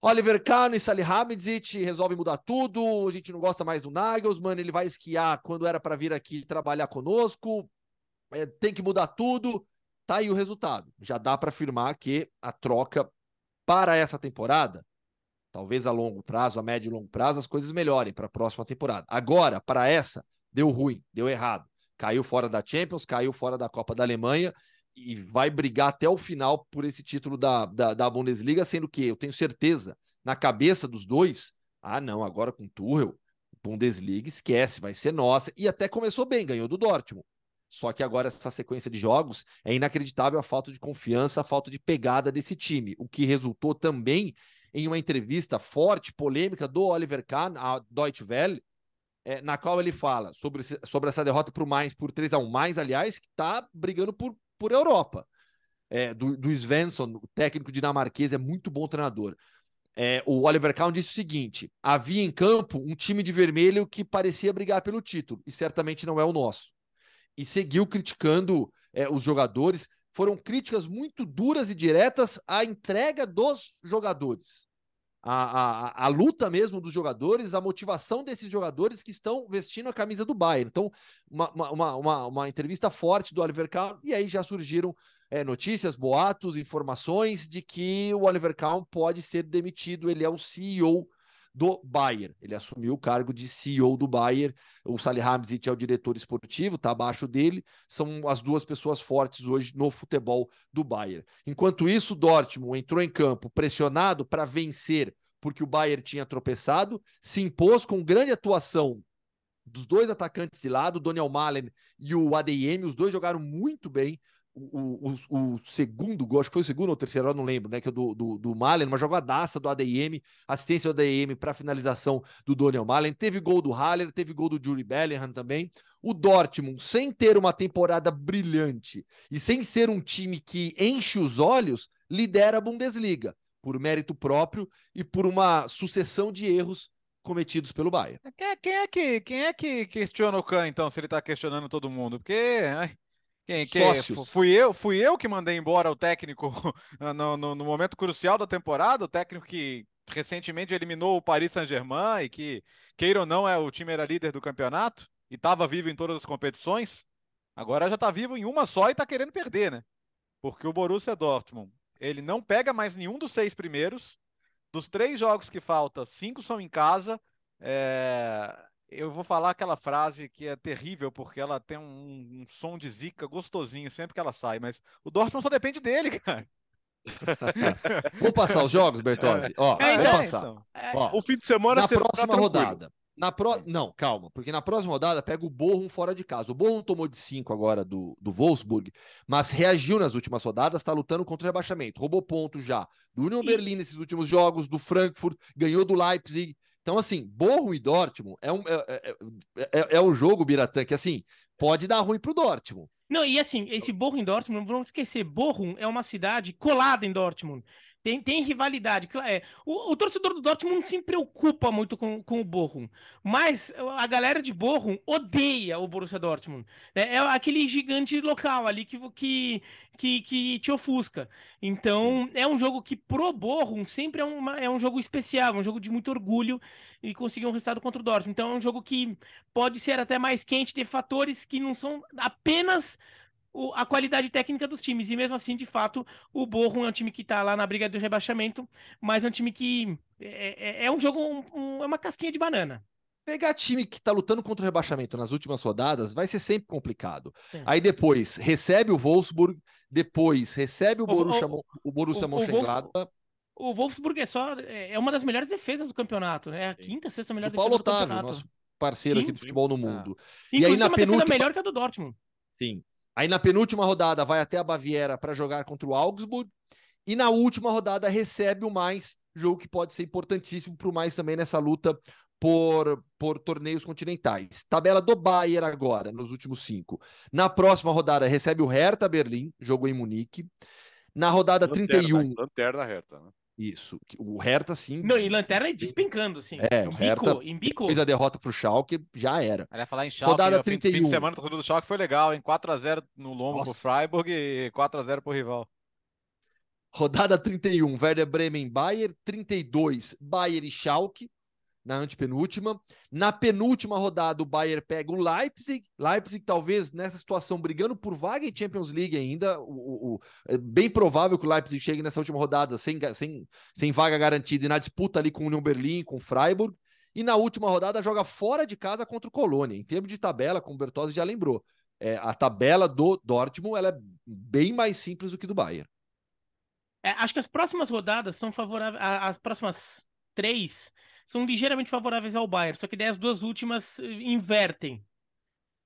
Oliver Kahn e Salihamidzic resolvem mudar tudo. A gente não gosta mais do Nagelsmann. Ele vai esquiar quando era para vir aqui trabalhar conosco. É, tem que mudar tudo. Tá aí o resultado. Já dá para afirmar que a troca para essa temporada, talvez a longo prazo, a médio e longo prazo, as coisas melhorem para a próxima temporada. Agora, para essa, deu ruim, deu errado. Caiu fora da Champions, caiu fora da Copa da Alemanha e vai brigar até o final por esse título da, da, da Bundesliga, sendo que eu tenho certeza, na cabeça dos dois, ah, não, agora com Tuchel, Bundesliga, esquece, vai ser nossa. E até começou bem, ganhou do Dortmund. Só que agora essa sequência de jogos é inacreditável a falta de confiança, a falta de pegada desse time, o que resultou também em uma entrevista forte, polêmica do Oliver Kahn à Deutsche Welle, é, na qual ele fala sobre, sobre essa derrota para o Mais por 3 a 1 Mais, aliás, que está brigando por, por Europa. É, do, do Svensson, o técnico dinamarquês, é muito bom treinador. É, o Oliver Kahn disse o seguinte: havia em campo um time de vermelho que parecia brigar pelo título, e certamente não é o nosso e seguiu criticando é, os jogadores. Foram críticas muito duras e diretas à entrega dos jogadores. A, a, a, luta mesmo dos jogadores, a motivação desses jogadores que estão vestindo a camisa do Bayern. Então, uma, uma, uma, uma entrevista forte do Oliver Kahn, e aí já surgiram é, notícias, boatos, informações de que o Oliver Kahn pode ser demitido. Ele é o CEO do Bayern. Ele assumiu o cargo de CEO do Bayern. O Salihamidzic é o diretor esportivo, está abaixo dele. São as duas pessoas fortes hoje no futebol do Bayern. Enquanto isso, Dortmund entrou em campo pressionado para vencer, porque o Bayern tinha tropeçado, se impôs com grande atuação dos dois atacantes de lado, o Daniel Malen e o ADM, os dois jogaram muito bem o, o, o, segundo gol, acho que foi o segundo ou o terceiro, não lembro, né? Que é do, do, do Malen, uma jogadaça do ADM, assistência do ADM para finalização do Daniel Malen. Teve gol do Haller, teve gol do Jury Bellingham também. O Dortmund, sem ter uma temporada brilhante e sem ser um time que enche os olhos, lidera a Bundesliga por mérito próprio e por uma sucessão de erros cometidos pelo Bayern. Quem, quem, é que quem é que questiona o Kahn, então, se ele está questionando todo mundo? Porque ai, quem, quem, Sócios. Fui eu, fui eu que mandei embora o técnico *laughs* no, no, no, momento crucial da temporada, o técnico que recentemente eliminou o Paris Saint-Germain e que, queira ou não, é o time era líder do campeonato e estava vivo em todas as competições. Agora já está vivo em uma só e está querendo perder, né? Porque o Borussia Dortmund, ele não pega mais nenhum dos seis primeiros. Dos três jogos que falta, cinco são em casa. É eu vou falar aquela frase que é terrível, porque ela tem um, um, som de zica gostosinho sempre que ela sai, mas o Dortmund só depende dele, *laughs* cara. *laughs* vou passar os jogos, Bertozzi. É. Ó, é, vou então, passar. Então. Ó, o fim de semana na próxima rodada. Na pro... Não, calma, porque na próxima rodada pega o Borrom fora de casa. O Borrom tomou de 5 agora do, do Wolfsburg, mas reagiu nas últimas rodadas, está lutando contra o rebaixamento. Roubou ponto já do Union e... Berlim nesses últimos jogos, do Frankfurt, ganhou do Leipzig. Então, assim, Borrom e Dortmund é um, é, é, é, é um jogo, Biratã, que assim, pode dar ruim pro Dortmund. Não, e assim, esse Borrom em Dortmund, não vamos esquecer, Borrom é uma cidade colada em Dortmund. Tem, tem rivalidade. É, o, o, torcedor do Dortmund não se preocupa muito com, com o Bochum, mas a galera de Bochum odeia o Borussia Dortmund. Né? É aquele gigante local ali que, que, que, que te ofusca. Então, é um jogo que pro Bochum sempre é, uma, é um jogo especial, um jogo de muito orgulho e conseguir um resultado contra o Dortmund. Então, é um jogo que pode ser até mais quente, ter fatores que não são apenas o, a qualidade técnica dos times. E mesmo assim, de fato, o Borrom é um time que está lá na briga do rebaixamento, mas é um time que é, é, é um jogo, um, um, é uma casquinha de banana. Pegar time que está lutando contra o rebaixamento nas últimas rodadas vai ser sempre complicado. Aí depois recebe o Wolfsburg, depois recebe o Borussia, o, o, Borussia o, Mönchengladbach. O Wolfsburg é só é uma das melhores defesas do campeonato, é a quinta, sexta melhor o defesa Paulo do Otávio, campeonato. nosso parceiro Sim. aqui do futebol no mundo. Ah. E aí na é uma penúltima melhor que a do Dortmund. Sim. Aí na penúltima rodada vai até a Baviera para jogar contra o Augsburg. E na última rodada recebe o mais, jogo que pode ser importantíssimo para o mais também nessa luta por, por torneios continentais. Tabela do Bayern agora, nos últimos cinco. Na próxima rodada recebe o Hertha Berlim, jogo em Munique. Na rodada lanterna, 31. Lanterna Hertha, né? Isso. O Hertha, sim. Não, e Lanterna é despencando, sim. É, o Hertha em bico. fez a derrota pro Schalke, já era. Ela ia falar em Schalke, Rodada né? 31. Fim de semana, o do Schalke foi legal, em 4x0 no lombo Nossa. pro Freiburg e 4x0 pro rival. Rodada 31, Werder Bremen, Bayern. 32, Bayern e Schalke na antepenúltima. Na penúltima rodada, o Bayern pega o Leipzig. Leipzig, talvez nessa situação, brigando por vaga em Champions League ainda. O, o, o é bem provável que o Leipzig chegue nessa última rodada sem, sem, sem vaga garantida e na disputa ali com o Union Berlim, com o Freiburg. E na última rodada, joga fora de casa contra o Colônia. Em termos de tabela, como o Bertozzi já lembrou, é, a tabela do Dortmund ela é bem mais simples do que do Bayern. É, acho que as próximas rodadas são favoráveis. As próximas três são ligeiramente favoráveis ao Bayern, só que daí as duas últimas eh, invertem.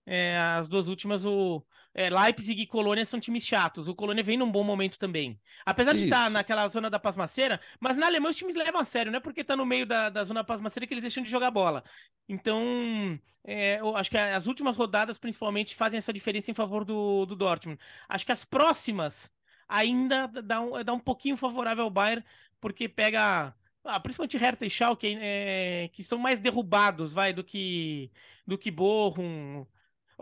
É, as duas últimas, o é, Leipzig e Colônia são times chatos. O Colônia vem num bom momento também. Apesar Isso. de estar naquela zona da pasmaceira, mas na Alemanha os times levam a sério, não é porque está no meio da, da zona pasmaceira que eles deixam de jogar bola. Então, é, eu acho que as últimas rodadas, principalmente, fazem essa diferença em favor do, do Dortmund. Acho que as próximas ainda dá um, dá um pouquinho favorável ao Bayern, porque pega ah, principalmente Hertha e Schalke, é, que são mais derrubados, vai, do que do que Bochum.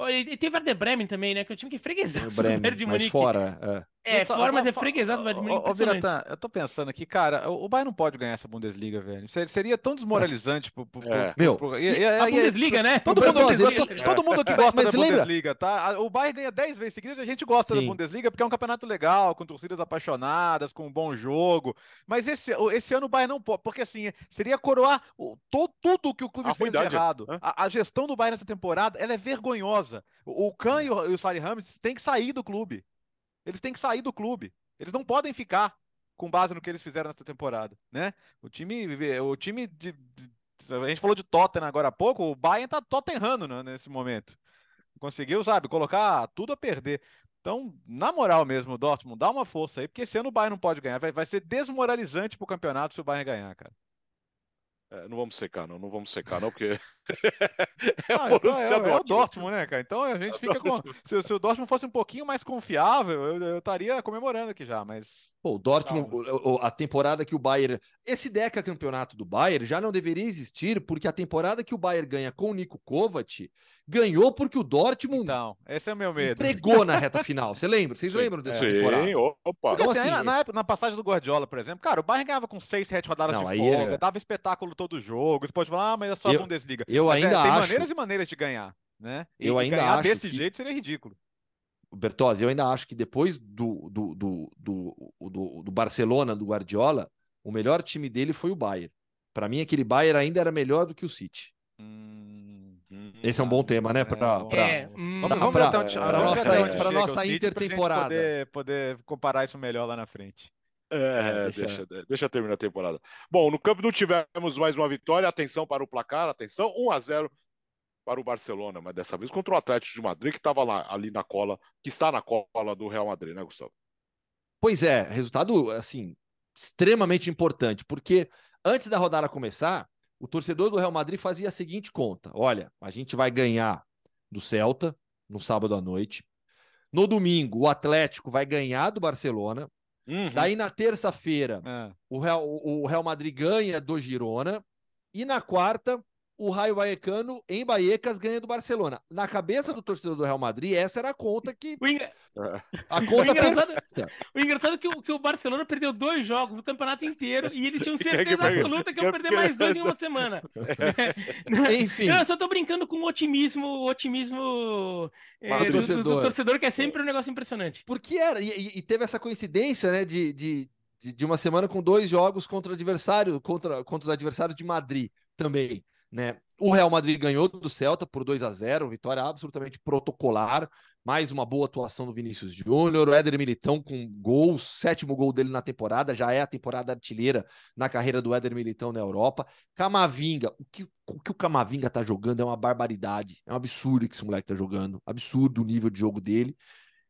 E tem Werder Bremen também, né? Que é o time que é freguesaço Bremen, de Munique. fora, é. É, fora, mas é freguesado do Bayern de Munique. Ô, Biratan, eu tô pensando aqui, cara, o Bayern não pode ganhar essa Bundesliga, velho. Seria tão desmoralizante pro, pro, é. pro, Meu, pro, e, e, a Bundesliga, né? Todo, mundo, todo, todo mundo aqui gosta mas da lembra? Bundesliga, tá? O Bayern ganha 10 vezes seguidas, a gente gosta Sim. da Bundesliga porque é um campeonato legal, com torcidas apaixonadas, com um bom jogo. Mas esse, esse ano o Bayern não pode, porque assim, seria coroar o, todo, tudo que o clube a fez de errado. A, a, gestão do Bayern nessa temporada, ela é vergonhosa. O, o Kahn e o, e o Sari Ramos têm que sair do clube. Eles têm que sair do clube. Eles não podem ficar com base no que eles fizeram nessa temporada, né? O time, o time de, de a gente falou de Tottenham agora há pouco, o Bayern tá Tottenhando né, nesse momento. Conseguiu, sabe, colocar tudo a perder. Então, na moral mesmo, Dortmund, dá uma força aí, porque esse ano o Bayern não pode ganhar. Vai, vai ser desmoralizante pro campeonato se o Bayern ganhar, cara. É, não vamos secar, não. Não vamos secar, não, porque. É, ah, o então é, é, é, o Dortmund, né, cara? Então a gente fica com. Se, se, o Dortmund fosse um pouquinho mais confiável, eu, estaria comemorando aqui já, mas. Pô, o Dortmund, não. a temporada que o Bayern. Esse Deca campeonato do Bayern já não deveria existir, porque a temporada que o Bayern ganha com o Nico Kovac ganhou porque o Dortmund. Então, esse é o meu medo. Pregou na *laughs* reta final. Você lembra? Vocês Sim. lembram dessa Sim, temporada? Opa. Porque, assim, assim, na, época, na passagem do Guardiola, por exemplo, cara, o Bayern ganhava com seis, sete rodadas não, de folga, é... dava espetáculo todo jogo. Você pode falar, ah, mas é só a eu, Bundesliga. Eu mas, ainda é, tem acho. Tem maneiras e maneiras de ganhar, né? E, eu ainda ganhar acho desse que... jeito seria ridículo. Bertozzi, eu ainda acho que depois do, do, do, do, do, do Barcelona, do Guardiola, o melhor time dele foi o Bayern. Para mim, aquele Bayern ainda era melhor do que o City. Hum, Esse é um bom tema, né? Para é, hum, até onde, pra nossa, nossa intertemporada. Poder, poder comparar isso melhor lá na frente. É, é deixa, deixa, deixa terminar a temporada. Bom, no campo não tivemos mais uma vitória. Atenção para o placar, atenção, 1 a 0 para o Barcelona, mas dessa vez contra o Atlético de Madrid, que estava lá ali na cola, que está na cola do Real Madrid, né, Gustavo? Pois é, resultado assim extremamente importante, porque antes da rodada começar, o torcedor do Real Madrid fazia a seguinte conta: olha, a gente vai ganhar do Celta no sábado à noite. No domingo, o Atlético vai ganhar do Barcelona. Uhum. Daí na terça-feira, é. o, Real, o Real Madrid ganha do Girona. E na quarta, o Raio Vallecano em Baiecas ganha do Barcelona. Na cabeça do torcedor do Real Madrid, essa era a conta que. O. A conta o engraçado, o engraçado é que o, que o Barcelona perdeu dois jogos no campeonato inteiro e eles tinham *laughs* certeza absoluta que iam perder mais dois em uma semana. *laughs* Enfim. Eu só tô brincando com o otimismo, o otimismo é, do, torcedor. Do, do, torcedor, que é sempre um negócio impressionante. Porque era, e, e teve essa coincidência, né, de, de, de, uma semana com dois jogos contra adversário, contra, contra os adversários de Madrid também. Né? O Real Madrid ganhou do Celta por 2 a 0 vitória absolutamente protocolar. Mais uma boa atuação do Vinícius Júnior. O Éder Militão com gols, sétimo gol dele na temporada, já é a temporada artilheira na carreira do Éder Militão na Europa. Camavinga, o que o, que o Camavinga tá jogando é uma barbaridade. É um absurdo que esse moleque tá jogando. Absurdo o nível de jogo dele.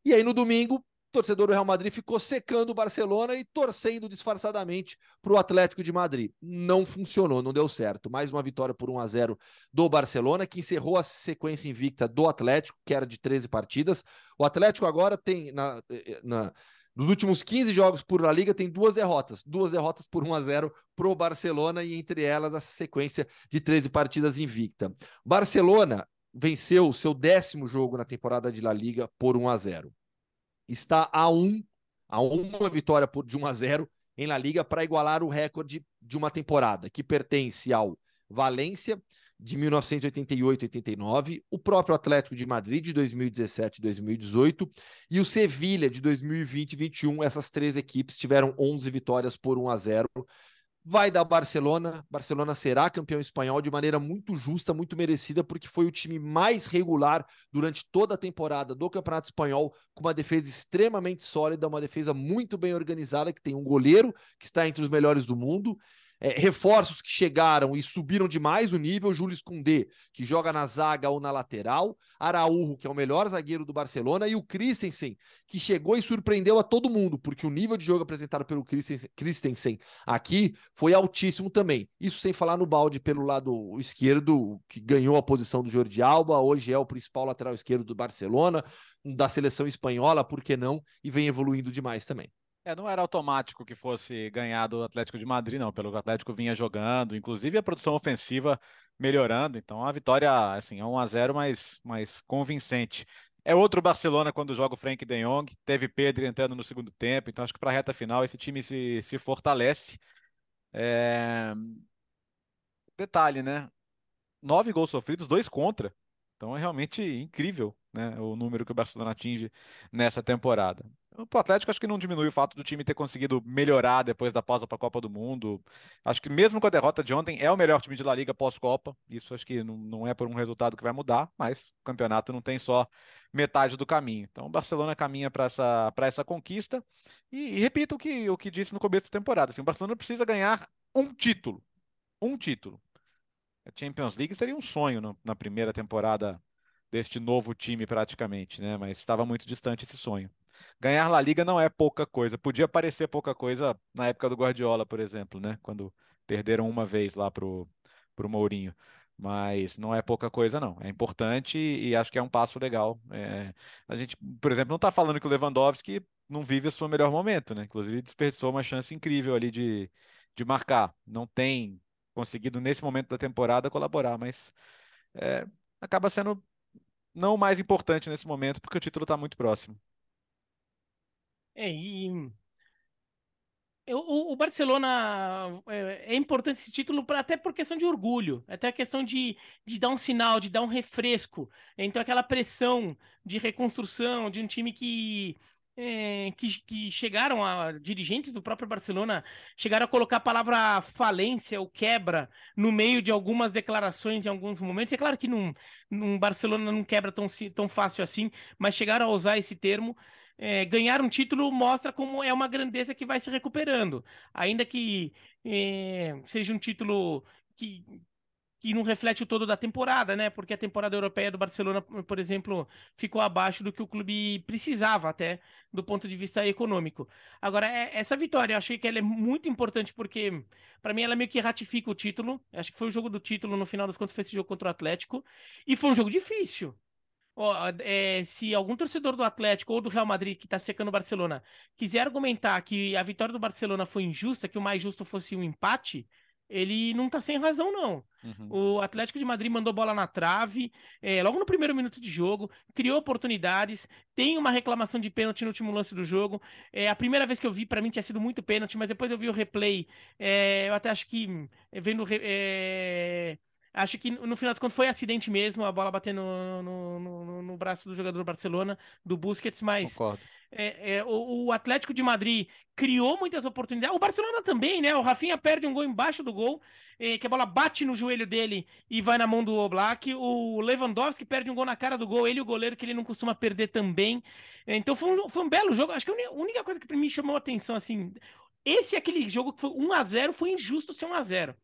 E aí no domingo, torcedor do Real Madrid ficou secando o Barcelona e torcendo disfarçadamente para o Atlético de Madrid. Não funcionou, não deu certo. Mais uma vitória por 1 a 0 do Barcelona, que encerrou a sequência invicta do Atlético, que era de 13 partidas. O Atlético agora tem, na, na nos últimos 15 jogos por La Liga, tem duas derrotas. Duas derrotas por 1 a 0 para o Barcelona e entre elas a sequência de 13 partidas invicta. Barcelona venceu o seu décimo jogo na temporada de La Liga por 1 a 0 está a um, a uma vitória por, de 1 a 0 em La Liga para igualar o recorde de uma temporada que pertence ao Valência de 1988-89, o próprio Atlético de Madrid de 2017-2018 e o Sevilha de 2020-21. Essas três equipes tiveram 11 vitórias por 1 a 0 vai dar Barcelona. Barcelona será campeão espanhol de maneira muito justa, muito merecida, porque foi o time mais regular durante toda a temporada do Campeonato Espanhol, com uma defesa extremamente sólida, uma defesa muito bem organizada, que tem um goleiro que está entre os melhores do mundo é, reforços que chegaram e subiram demais o nível. Júlio Koundé, que joga na zaga ou na lateral. Araújo, que é o melhor zagueiro do Barcelona. E o Christensen, que chegou e surpreendeu a todo mundo, porque o nível de jogo apresentado pelo Christensen aqui foi altíssimo também. Isso sem falar no balde pelo lado esquerdo, que ganhou a posição do Jordi Alba. Hoje é o principal lateral esquerdo do Barcelona, da seleção espanhola, por que não? E vem evoluindo demais também. É, não era automático que fosse ganhar do Atlético de Madrid, não. Pelo Atlético vinha jogando, inclusive a produção ofensiva melhorando. Então, a vitória, assim, é 1 a 0 mas, mas convincente. É outro Barcelona quando joga o Frank de Jong. Teve Pedro entrando no segundo tempo. Então, acho que para a reta final esse time se, se fortalece. É... Detalhe, né? Nove gols sofridos, dois contra. Então, é realmente incrível né, o número que o Barcelona atinge nessa temporada. O Atlético acho que não diminui o fato do time ter conseguido melhorar depois da pausa para a Copa do Mundo. Acho que mesmo com a derrota de ontem, é o melhor time de La Liga pós-Copa. Isso acho que não, é por um resultado que vai mudar, mas o campeonato não tem só metade do caminho. Então o Barcelona caminha para essa, essa conquista. E, e, repito o que, o que disse no começo da temporada. Assim, o Barcelona precisa ganhar um título. Um título. A Champions League seria um sonho no, na primeira temporada deste novo time praticamente, né? Mas estava muito distante esse sonho. Ganhar La Liga não é pouca coisa. Podia parecer pouca coisa na época do Guardiola, por exemplo, né? Quando perderam uma vez lá pro, pro Mourinho. Mas não é pouca coisa, não. É importante e acho que é um passo legal. É... a gente, por exemplo, não está falando que o Lewandowski não vive o seu melhor momento, né? Inclusive desperdiçou uma chance incrível ali de, de marcar. Não tem conseguido nesse momento da temporada colaborar, mas é, acaba sendo não o mais importante nesse momento, porque o título está muito próximo. É, e o, o Barcelona é, é, importante esse título pra, até por questão de orgulho, até a questão de, de dar um sinal, de dar um refresco. Então, aquela pressão de reconstrução de um time que, é, que, que, chegaram a dirigentes do próprio Barcelona chegaram a colocar a palavra falência ou quebra no meio de algumas declarações em alguns momentos. É claro que num, num Barcelona não quebra tão, tão fácil assim, mas chegaram a usar esse termo é, ganhar um título mostra como é uma grandeza que vai se recuperando. Ainda que é, seja um título que, que não reflete o todo da temporada, né? Porque a temporada europeia do Barcelona, por exemplo, ficou abaixo do que o clube precisava até do ponto de vista econômico. Agora, é, essa vitória, eu achei que ela é muito importante porque, para mim, ela meio que ratifica o título. Acho que foi o jogo do título, no final das contas, foi esse jogo contra o Atlético. E foi um jogo difícil. É, se algum torcedor do Atlético ou do Real Madrid que está secando o Barcelona quiser argumentar que a vitória do Barcelona foi injusta, que o mais justo fosse um empate, ele não tá sem razão, não. Uhum. O Atlético de Madrid mandou bola na trave, é, logo no primeiro minuto de jogo, criou oportunidades, tem uma reclamação de pênalti no último lance do jogo. É, a primeira vez que eu vi, para mim, tinha sido muito pênalti, mas depois eu vi o replay. É, eu até acho que, é, vendo. É, acho que no final das contas foi acidente mesmo, a bola batendo no, no, no, no braço do jogador do Barcelona, do Busquets, mas. É, é, o, o, Atlético de Madrid criou muitas oportunidades. O Barcelona também, né? O Rafinha perde um gol embaixo do gol, é, que a bola bate no joelho dele e vai na mão do Oblak. O Lewandowski perde um gol na cara do gol, ele e o goleiro que ele não costuma perder também. Então foi um, foi um belo jogo. Acho que a única coisa que para mim chamou a atenção, assim, esse é aquele jogo que foi 1 a 0 foi injusto ser 1 a 0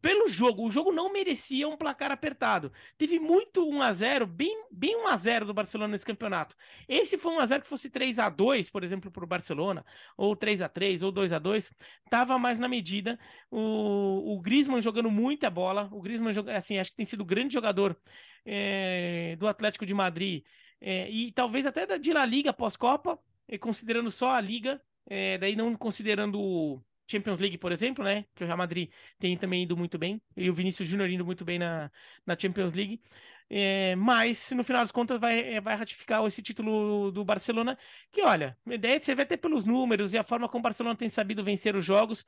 pelo jogo, o jogo não merecia um placar apertado. Teve muito 1 a 0, bem, bem 1 a 0 do Barcelona nesse campeonato. Esse foi 1 a 0 que fosse 3 a 2, por exemplo, para o Barcelona, ou 3 a 3 ou 2 a 2, tava mais na medida. O, o Griezmann jogando muita bola, o Griezmann assim, acho que tem sido o grande jogador é, do Atlético de Madrid é, e talvez até da de La Liga pós-Copa, considerando só a Liga, é, daí não considerando Champions League, por exemplo, né? Que o Real Madrid tem também ido muito bem, e o Vinícius Júnior indo muito bem na, na Champions League. É, mas, no final das contas, vai, é, vai ratificar esse título do Barcelona. Que, olha, a ideia você vê até pelos números e a forma como o Barcelona tem sabido vencer os jogos.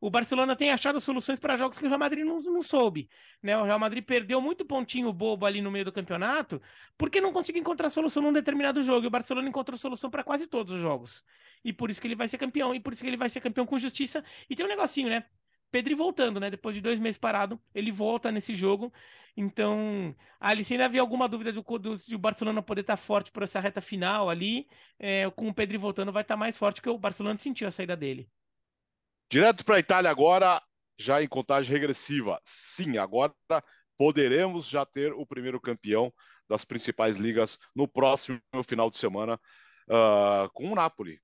O Barcelona tem achado soluções para jogos que o Real Madrid não, não soube. Né? O Real Madrid perdeu muito pontinho bobo ali no meio do campeonato porque não conseguiu encontrar solução num determinado jogo. E o Barcelona encontrou solução para quase todos os jogos e por isso que ele vai ser campeão, e por isso que ele vai ser campeão com justiça. E tem um negocinho, né? Pedri voltando, né? Depois de dois meses parado, ele volta nesse jogo. Então, ali, se ainda havia alguma dúvida do, do, de o Barcelona poder estar forte por essa reta final ali, é, com o Pedri voltando, vai estar mais forte, porque o Barcelona sentiu a saída dele. Direto para a Itália agora, já em contagem regressiva. Sim, agora poderemos já ter o primeiro campeão das principais ligas no próximo final de semana, uh, com o Napoli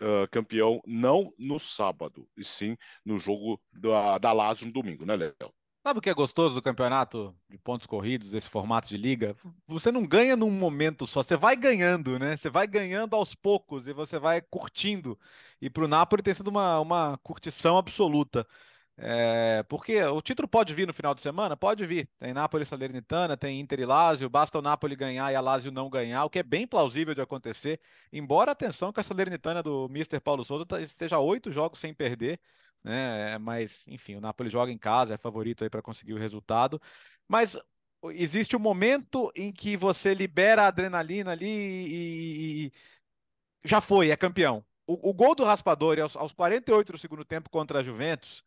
uh, campeão não no sábado, e sim no jogo da, da Lazio no domingo, né, Léo? Sabe o que é gostoso do campeonato de pontos corridos, desse formato de liga? Você não ganha num momento só, você vai ganhando, né? Você vai ganhando aos poucos e você vai curtindo. E para o Napoli tem sido uma, uma curtição absoluta. É, porque o título pode vir no final de semana? Pode vir. Tem Napoli Salernitana, tem Inter e Lazio, basta o Napoli ganhar e a Lazio não ganhar, o que é bem plausível de acontecer. Embora, atenção, que a Salernitana do Mr. Paulo Souza tá, esteja oito jogos sem perder, né? Mas, enfim, o Napoli joga em casa, é favorito aí para conseguir o resultado. Mas existe um momento em que você libera a adrenalina ali e, e já foi, é campeão. O, o gol do Raspadori aos, aos 48 do segundo tempo contra a Juventus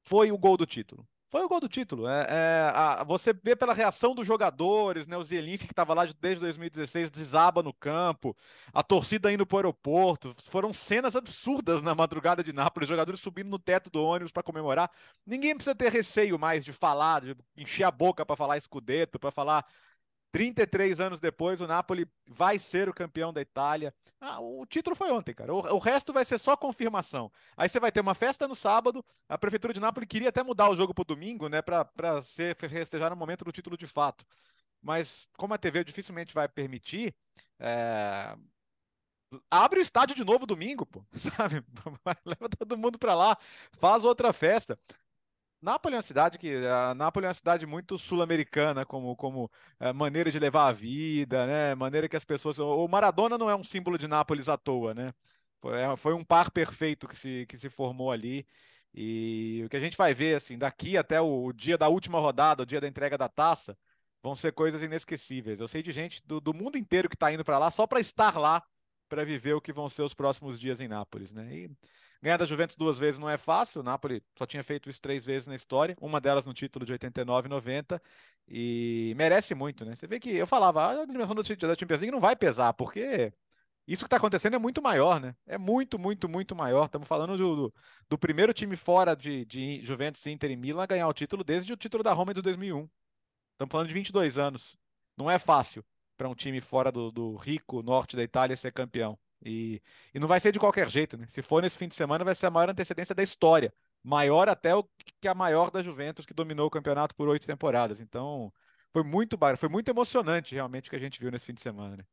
foi o gol do título. Foi o gol do título. É, é a, você vê pela reação dos jogadores, né? O Zielinski, que estava lá desde 2016, desaba no campo, a torcida indo para o aeroporto. Foram cenas absurdas na madrugada de Nápoles, jogadores subindo no teto do ônibus para comemorar. Ninguém precisa ter receio mais de falar, de encher a boca para falar escudeto, para falar 33 anos depois, o Napoli vai ser o campeão da Itália. Ah, o título foi ontem, cara. O, resto vai ser só confirmação. Aí você vai ter uma festa no sábado. A prefeitura de Nápoles queria até mudar o jogo para domingo, né, para ser festejar no momento do título de fato. Mas como a TV dificilmente vai permitir, é... abre o estádio de novo domingo, pô, *laughs* sabe? *laughs* Leva todo mundo para lá, faz outra festa. Nápoles é uma cidade que a Nápoles é uma cidade muito sul-americana como como é, maneira de levar a vida, né? Maneira que as pessoas o Maradona não é um símbolo de Nápoles à toa, né? Foi, é, foi um par perfeito que se que se formou ali e o que a gente vai ver assim daqui até o, o dia da última rodada, o dia da entrega da taça, vão ser coisas inesquecíveis. Eu sei de gente do, do mundo inteiro que está indo para lá só para estar lá para viver o que vão ser os próximos dias em Nápoles, né? E Ganhar da Juventus duas vezes não é fácil. O Napoli só tinha feito isso três vezes na história, uma delas no título de 89 e 90, e merece muito, né? Você vê que eu falava, ah, a eliminação da Champions League não vai pesar, porque isso que está acontecendo é muito maior, né? É muito, muito, muito maior. Estamos falando do, do, do, primeiro time fora de, de Juventus, Inter e Milan a ganhar o título desde o título da Roma de 2001. Estamos falando de 22 anos. Não é fácil para um time fora do, do rico norte da Itália ser campeão. E, e não vai ser de qualquer jeito, né? Se for nesse fim de semana, vai ser a maior antecedência da história. Maior até o que a maior da Juventus, que dominou o campeonato por oito temporadas. Então, foi muito foi muito emocionante realmente o que a gente viu nesse fim de semana. Né?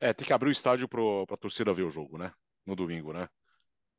É, tem que abrir o estádio para a torcida ver o jogo, né? No domingo, né?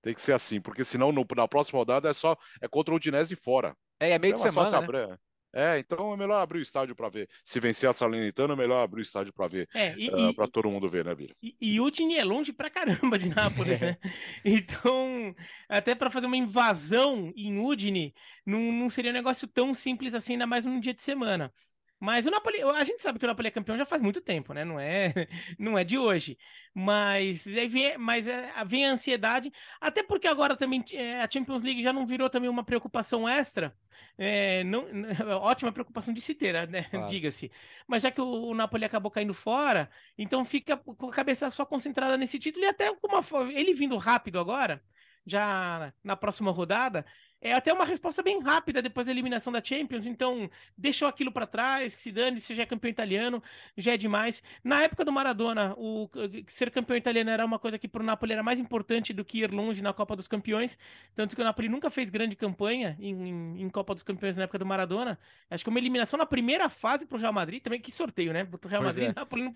Tem que ser assim, porque senão no, na próxima rodada é só é contra o Udinese fora. É, é meio então, de é semana, né? Abrir, é, então é melhor abrir o estádio para ver. Se vencer a Salernitana, é melhor abrir o estádio para ver. É, uh, ah, para todo mundo ver, né, Bira? E, e Udine é longe pra caramba de Nápoles, né? *laughs* Então, até para fazer uma invasão em Udine, não, não seria um negócio tão simples assim, ainda mais num dia de semana. Mas o Napoli, a gente sabe que o Napoli é campeão já faz muito tempo, né? Não é, *laughs* não é de hoje. Mas aí vem, mas é, vem a ansiedade, até porque agora também é, a Champions League já não virou também uma preocupação extra. É, não, *laughs* ótima preocupação de se ter, né? Diga-se. Mas já que o, o, Napoli acabou caindo fora, então fica com a cabeça só concentrada nesse título e até com uma ele vindo rápido agora, já na próxima rodada, é até uma resposta bem rápida depois da eliminação da Champions, então deixou aquilo para trás, que se dane, se já é campeão italiano, já é demais. Na época do Maradona, o ser campeão italiano era uma coisa que para o Napoli era mais importante do que ir longe na Copa dos Campeões, tanto que o Napoli nunca fez grande campanha em, em, em Copa dos Campeões na época do Maradona. Acho que uma eliminação na primeira fase para o Real Madrid, também que sorteio, né? O Real Madrid, é. Napoli, não...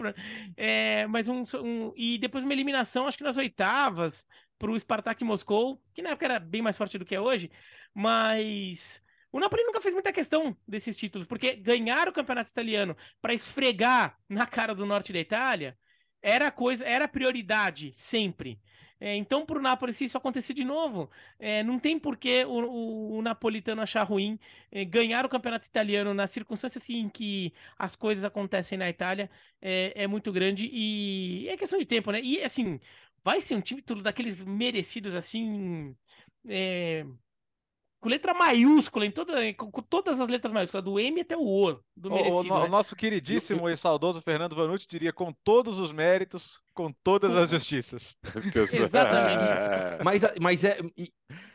é, mas um, um, e depois uma eliminação, acho que nas oitavas, para o Spartak Moscou, que na época era bem mais forte do que é hoje, mas o Napoli nunca fez muita questão desses títulos, porque ganhar o campeonato italiano para esfregar na cara do norte da Itália era coisa, era prioridade sempre. É, então, para o Napoli, se isso acontecer de novo, é, não tem por que o, o, o napolitano achar ruim é, ganhar o campeonato italiano nas circunstâncias em que as coisas acontecem na Itália é, é muito grande e é questão de tempo, né? E assim, vai ser um título daqueles merecidos assim. É, com letra maiúscula, em toda, com, com, todas as letras maiúsculas, do M até o O, do merecido. O, o, né? o nosso queridíssimo e saudoso Fernando Vanucci diria com todos os méritos, com todas as justiças. *laughs* Exatamente. mas, mas é. E,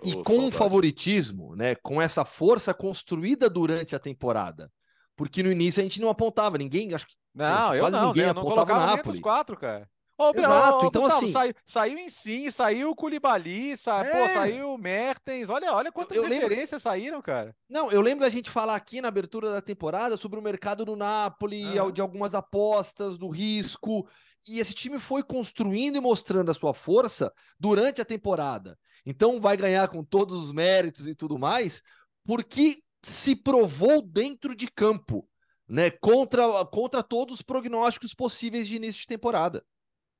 e com saudade. favoritismo, né? Com essa força construída durante a temporada. Porque no início a gente não apontava, ninguém. Acho que não, eu quase não, ninguém eu não apontava colocava Napoli. quatro, cara. Ô, Exato, ô, então Gustavo, assim. Saiu, saiu em sim, saiu o Culibali, sa... é. Pô, saiu o Mertens. Olha, olha quantas eu, eu referências lembro... saíram, cara. Não, eu lembro da gente falar aqui na abertura da temporada sobre o mercado do Napoli, ah. de algumas apostas, do risco. E esse time foi construindo e mostrando a sua força durante a temporada. Então vai ganhar com todos os méritos e tudo mais, porque se provou dentro de campo, né? Contra, contra todos os prognósticos possíveis de início de temporada.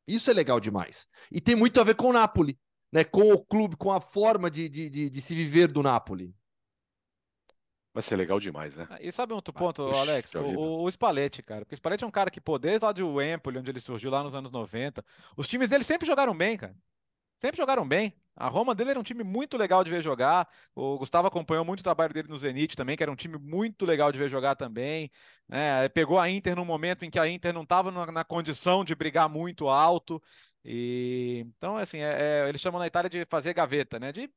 Isso é legal demais. E tem muito a ver com o Napoli, né? Com o clube, com a forma de, de, de, de se viver do Napoli. Vai ser legal demais, né? E sabe um outro ponto, ah, Alex? O, o, Spalletti, cara. Porque o Spalletti é um cara que, pô, desde lá do Empoli, onde ele surgiu lá nos anos 90, os times dele sempre jogaram bem, cara. Sempre jogaram bem. A Roma dele era um time muito legal de ver jogar. O Gustavo acompanhou muito o trabalho dele no Zenit também, que era um time muito legal de ver jogar também. É, pegou a Inter num momento em que a Inter não estava na, na, condição de brigar muito alto. E então, assim, é, é, eles chamam na Itália de fazer gaveta, né? De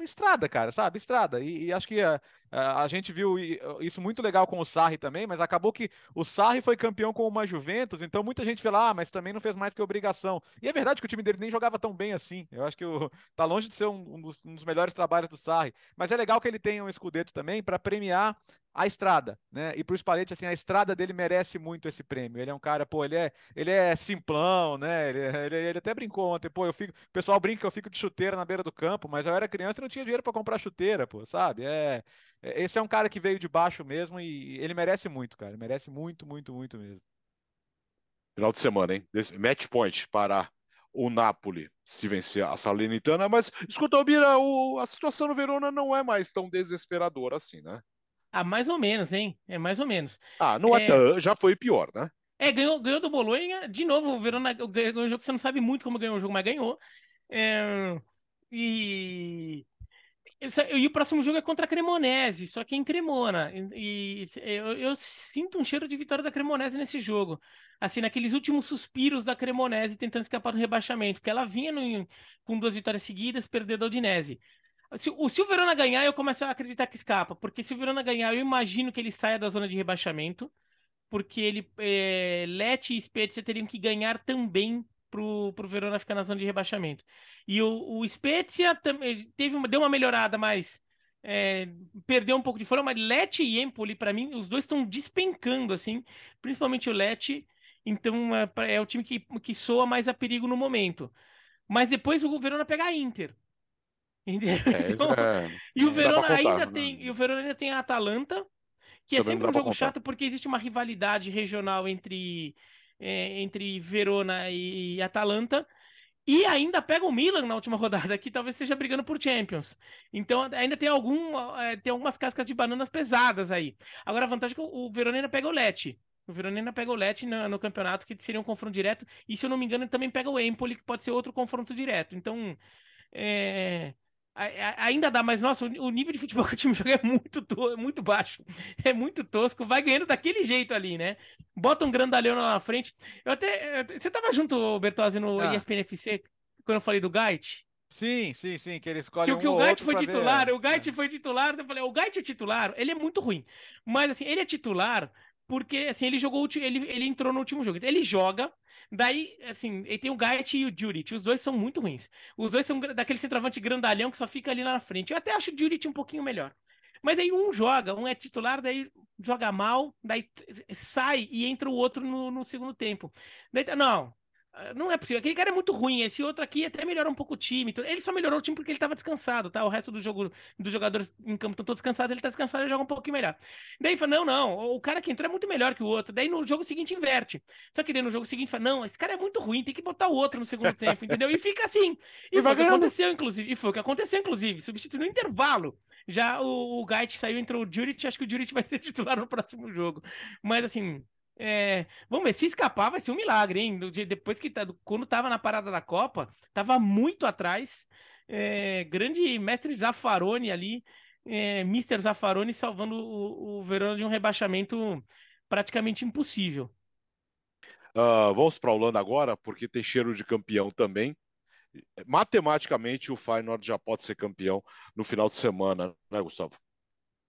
estrada, cara, sabe? Estrada. E, e acho que a, a, a, gente viu isso muito legal com o Sarri também, mas acabou que o Sarri foi campeão com uma Juventus, então muita gente fala, ah, mas também não fez mais que obrigação. E é verdade que o time dele nem jogava tão bem assim. Eu acho que o, tá longe de ser um, um, dos, um dos melhores trabalhos do Sarri. Mas é legal que ele tenha um escudeto também para premiar a estrada, né? E pro Spalletti, assim, a estrada dele merece muito esse prêmio. Ele é um cara, pô, ele é, ele é simplão, né? Ele, ele, ele até brincou ontem, pô, eu fico, o pessoal brinca que eu fico de chuteira na beira do campo, mas eu era criança e não tinha dinheiro para comprar chuteira, pô, sabe? É, é, esse é um cara que veio de baixo mesmo e ele merece muito, cara. Ele merece muito, muito, muito mesmo. Final de semana, hein? Match point para o Napoli se vencer a Salernitana, mas escuta, Albira, o, a situação no Verona não é mais tão desesperadora assim, né? Ah, mais ou menos, hein? É mais ou menos. Ah, não é, é tão, já foi pior, né? É, ganhou, ganhou do Bolonha, de novo, o Verona ganhou um jogo que você não sabe muito como ganhou o jogo, mas ganhou. É, e... E o próximo jogo é contra a Cremonese, só que é em Cremona. E, e eu, eu, sinto um cheiro de vitória da Cremonese nesse jogo. Assim, naqueles últimos suspiros da Cremonese tentando escapar do rebaixamento, porque ela vinha no, com duas vitórias seguidas, perdendo a Odinese. Se, o, se o Verona ganhar, eu começo a acreditar que escapa. Porque se o Verona ganhar, eu imagino que ele saia da zona de rebaixamento. Porque ele, é, Leti e Spezia teriam que ganhar também pro, pro Verona ficar na zona de rebaixamento. E o, o Spezia teve uma, deu uma melhorada, mas é, perdeu um pouco de forma, mas Lecce e Empoli, para mim, os dois estão despencando, assim, principalmente o Lecce. Então é, é, o time que, que soa mais a perigo no momento. Mas depois o Verona pega a Inter. É, então, é... E o Verona contar, ainda né? tem, e o Verona ainda tem a Atalanta, que é sempre um jogo chato porque existe uma rivalidade regional entre é, entre Verona e Atalanta. E ainda pega o Milan na última *laughs* rodada, que talvez esteja brigando por Champions. Então ainda tem, algum, é, tem algumas cascas de bananas pesadas aí. Agora a vantagem é que o Verona ainda pega o Lecce. O Verona ainda pega o Lecce no, no, campeonato, que seria um confronto direto. E se eu não me engano, ele também pega o Empoli, que pode ser outro confronto direto. Então, é ainda dá, mas nossa, o nível de futebol *laughs* que o time joga é muito, to... muito baixo, é muito tosco, vai ganhando daquele jeito ali, né? Bota um grandalhão lá na frente. Eu até. Você tava junto, Bertozzi, no ah. ESPN FC, quando eu falei do Gait? Sim, sim, sim, que ele escolhe que, um que o Gait foi titular, ver. o Gait é. foi titular, eu falei, o Gait é titular, ele é muito ruim, mas assim, ele é titular porque assim, ele jogou, ele, ele entrou no último jogo, ele joga, Daí, assim, ele tem o Gait e o Juric. Os dois são muito ruins. Os dois são daquele centroavante grandalhão que só fica ali na frente. Eu até acho o Juric um pouquinho melhor. Mas daí um joga, um é titular, daí joga mal, daí sai e entra o outro no, no segundo tempo. Daí, não, ah, não é possível. Aquele cara é muito ruim. Esse outro aqui até melhorou um pouco o time. Ele só melhorou o time porque ele estava descansado, tá? O resto do jogo, dos jogadores em campo estão todos descansados. Ele está descansado e joga um pouquinho melhor. Daí fala: não, não. O cara que entrou é muito melhor que o outro. Daí no jogo seguinte inverte. Só que daí no jogo seguinte fala: não, esse cara é muito ruim. Tem que botar o outro no segundo *laughs* tempo, entendeu? E fica assim. E, e foi o que aconteceu, inclusive. E foi o que aconteceu, inclusive. Substituiu no intervalo. Já o, o Gait saiu, entrou o Juric. Acho que o Juric *laughs* vai ser titular no próximo jogo. Mas assim. É, vamos ver, se escapar vai ser um milagre, hein? Depois que tá, quando tava na parada da Copa, tava muito atrás. É, grande mestre Zaffaroni ali, é, Mr. Zaffaroni salvando o, o Verona de um rebaixamento praticamente impossível. Uh, vamos para a Holanda agora, porque tem cheiro de campeão também. Matematicamente, o Feyenoord já pode ser campeão no final de semana, né, Gustavo?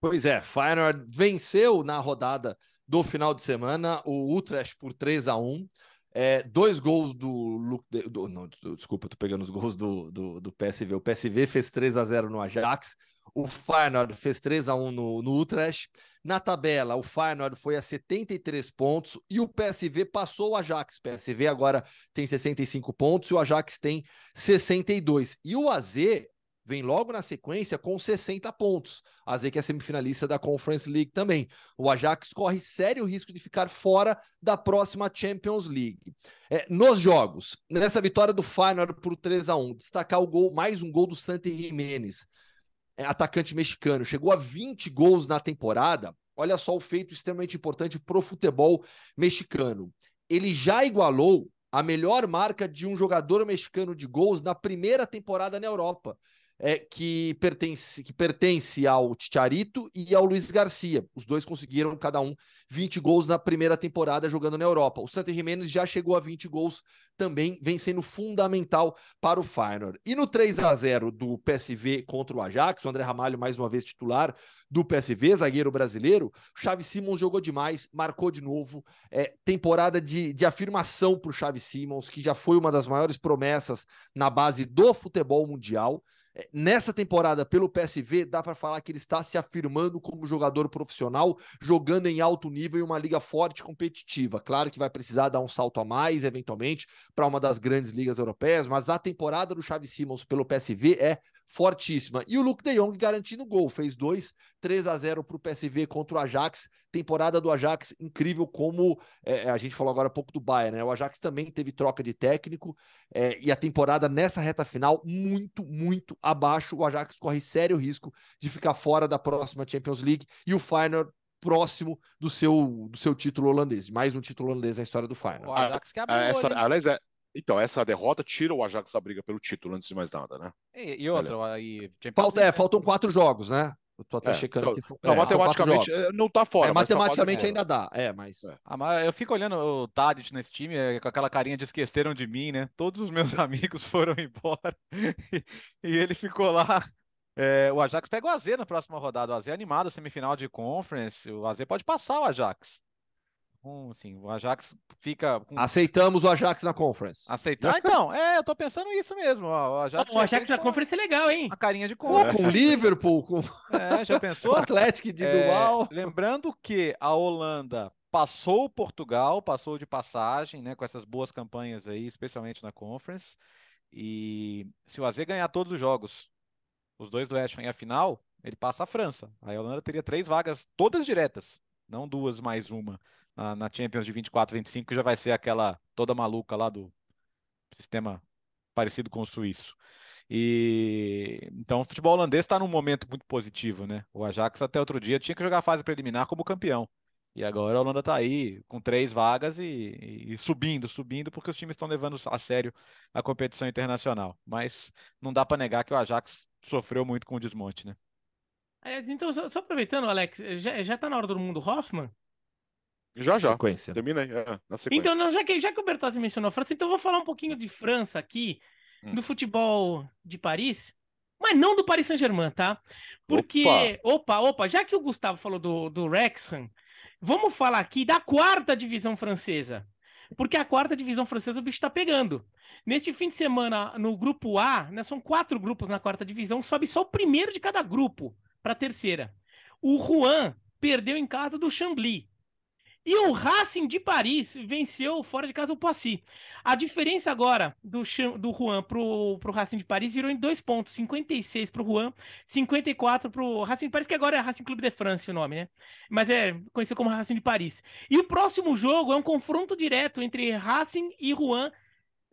Pois é, Feyenoord venceu na rodada do final de semana, o Utrecht por 3 a 1 é, dois gols do, do, não, desculpa, tô pegando os gols do, do, do, PSV. O PSV fez 3 a 0 no Ajax. O Feyenoord fez 3 a 1 no, no Utrecht. Na tabela, o Feyenoord foi a 73 pontos e o PSV passou o Ajax. O PSV agora tem 65 pontos e o Ajax tem 62. E o AZ vem logo na sequência com 60 pontos. A Z que é semifinalista da Conference League também. O Ajax corre sério risco de ficar fora da próxima Champions League. É, nos jogos, nessa vitória do Feyenoord por 3 a 1 destacar o gol, mais um gol do Santi Jiménez, é, atacante mexicano. Chegou a 20 gols na temporada. Olha só o feito extremamente importante para o futebol mexicano. Ele já igualou a melhor marca de um jogador mexicano de gols na primeira temporada na Europa é, que, pertence, que pertence ao Ticharito e ao Luiz Garcia. Os dois conseguiram, cada um, 20 gols na primeira temporada jogando na Europa. O Santos Jiménez já chegou a 20 gols também, vem sendo fundamental para o Feyenoord. E no 3 a 0 do PSV contra o Ajax, o André Ramalho mais uma vez titular do PSV, zagueiro brasileiro, o Xavi Simons jogou demais, marcou de novo. É, temporada de, de afirmação para o Xavi Simons, que já foi uma das maiores promessas na base do futebol mundial. É, nessa temporada, pelo PSV, dá para falar que ele está se afirmando como jogador profissional, jogando em alto nível em uma liga forte e competitiva. Claro que vai precisar dar um salto a mais, eventualmente, para uma das grandes ligas europeias, mas a temporada do Xavi Simons pelo PSV é fortíssima. E o Luke de Jong garantindo gol, fez 2, 3 a 0 para o PSV contra o Ajax. Temporada do Ajax incrível, como é, a gente falou agora há pouco do Bayern, né? O Ajax também teve troca de técnico é, e a temporada nessa reta final muito, muito abaixo. O Ajax corre sério risco de ficar fora da próxima Champions League e o Feyenoord próximo do seu, do seu título holandês, mais um título holandês na história do Feyenoord. O Ajax que abriu, essa, aliás, é, então, essa derrota tira o Ajax da briga pelo título, antes de mais nada, né? E, e outra, aí. Falta, é, faltam quatro jogos, né? Eu tô até é, checando então, aqui. São, não, é, matematicamente não tá fora. É, matematicamente ainda dá, é, mas... É. Ah, mas eu fico olhando o Tadic nesse time é, com aquela carinha de esqueceram de mim, né? Todos os meus *laughs* amigos foram embora *laughs* e, e ele ficou lá. É, o Ajax pega o AZ na próxima rodada. O AZ é animado, semifinal de conference. O AZ pode passar o Ajax. Um, assim, o Ajax fica. Com... Aceitamos o Ajax na Conference. Aceitar? então, é, eu tô pensando isso mesmo. Ó, o Ajax, o Ajax na Conference é legal, hein? A carinha de Conference. Com o Liverpool, com. É, já pensou? *laughs* o Atlético de é, Bilbao. Lembrando que a Holanda passou Portugal, passou de passagem, né, com essas boas campanhas aí, especialmente na Conference. E se o AZ ganhar todos os jogos, os dois do West Ham a final, ele passa a França. Aí a Holanda teria três vagas, todas diretas, não duas mais uma na, na Champions de 24, 25, que já vai ser aquela toda maluca lá do sistema parecido com o suíço. E então o futebol holandês está num momento muito positivo, né? O Ajax até outro dia tinha que jogar a fase preliminar como campeão. E agora a Holanda está aí com três vagas e, e, subindo, subindo, porque os times estão levando a sério a competição internacional. Mas não dá para negar que o Ajax sofreu muito com o desmonte, né? É, então, só, só, aproveitando, Alex, já, já tá na hora do mundo Hoffman? Já, já. Sequência. Termina aí, é, na sequência. Então, não, já, que, já que o Bertozzi mencionou a França, então eu vou falar um pouquinho de França aqui, hum. do futebol de Paris, mas não do Paris Saint-Germain, tá? Porque, opa. opa, opa, já que o Gustavo falou do, do Wrexham, vamos falar aqui da quarta divisão francesa. Porque a quarta divisão francesa o bicho tá pegando. Neste fim de semana, no grupo A, né, são quatro grupos na quarta divisão, sobe só o primeiro de cada grupo para a terceira. O Rouen perdeu em casa do Chambly. E o Racing de Paris venceu fora de casa o Poissy. A diferença agora do, do Juan pro, pro Racing de Paris virou em dois pontos: 56 pro Juan, 54 pro Racing de Paris, que agora é Racing Clube de France o nome, né? Mas é conhecido como Racing de Paris. E o próximo jogo é um confronto direto entre Racing e Juan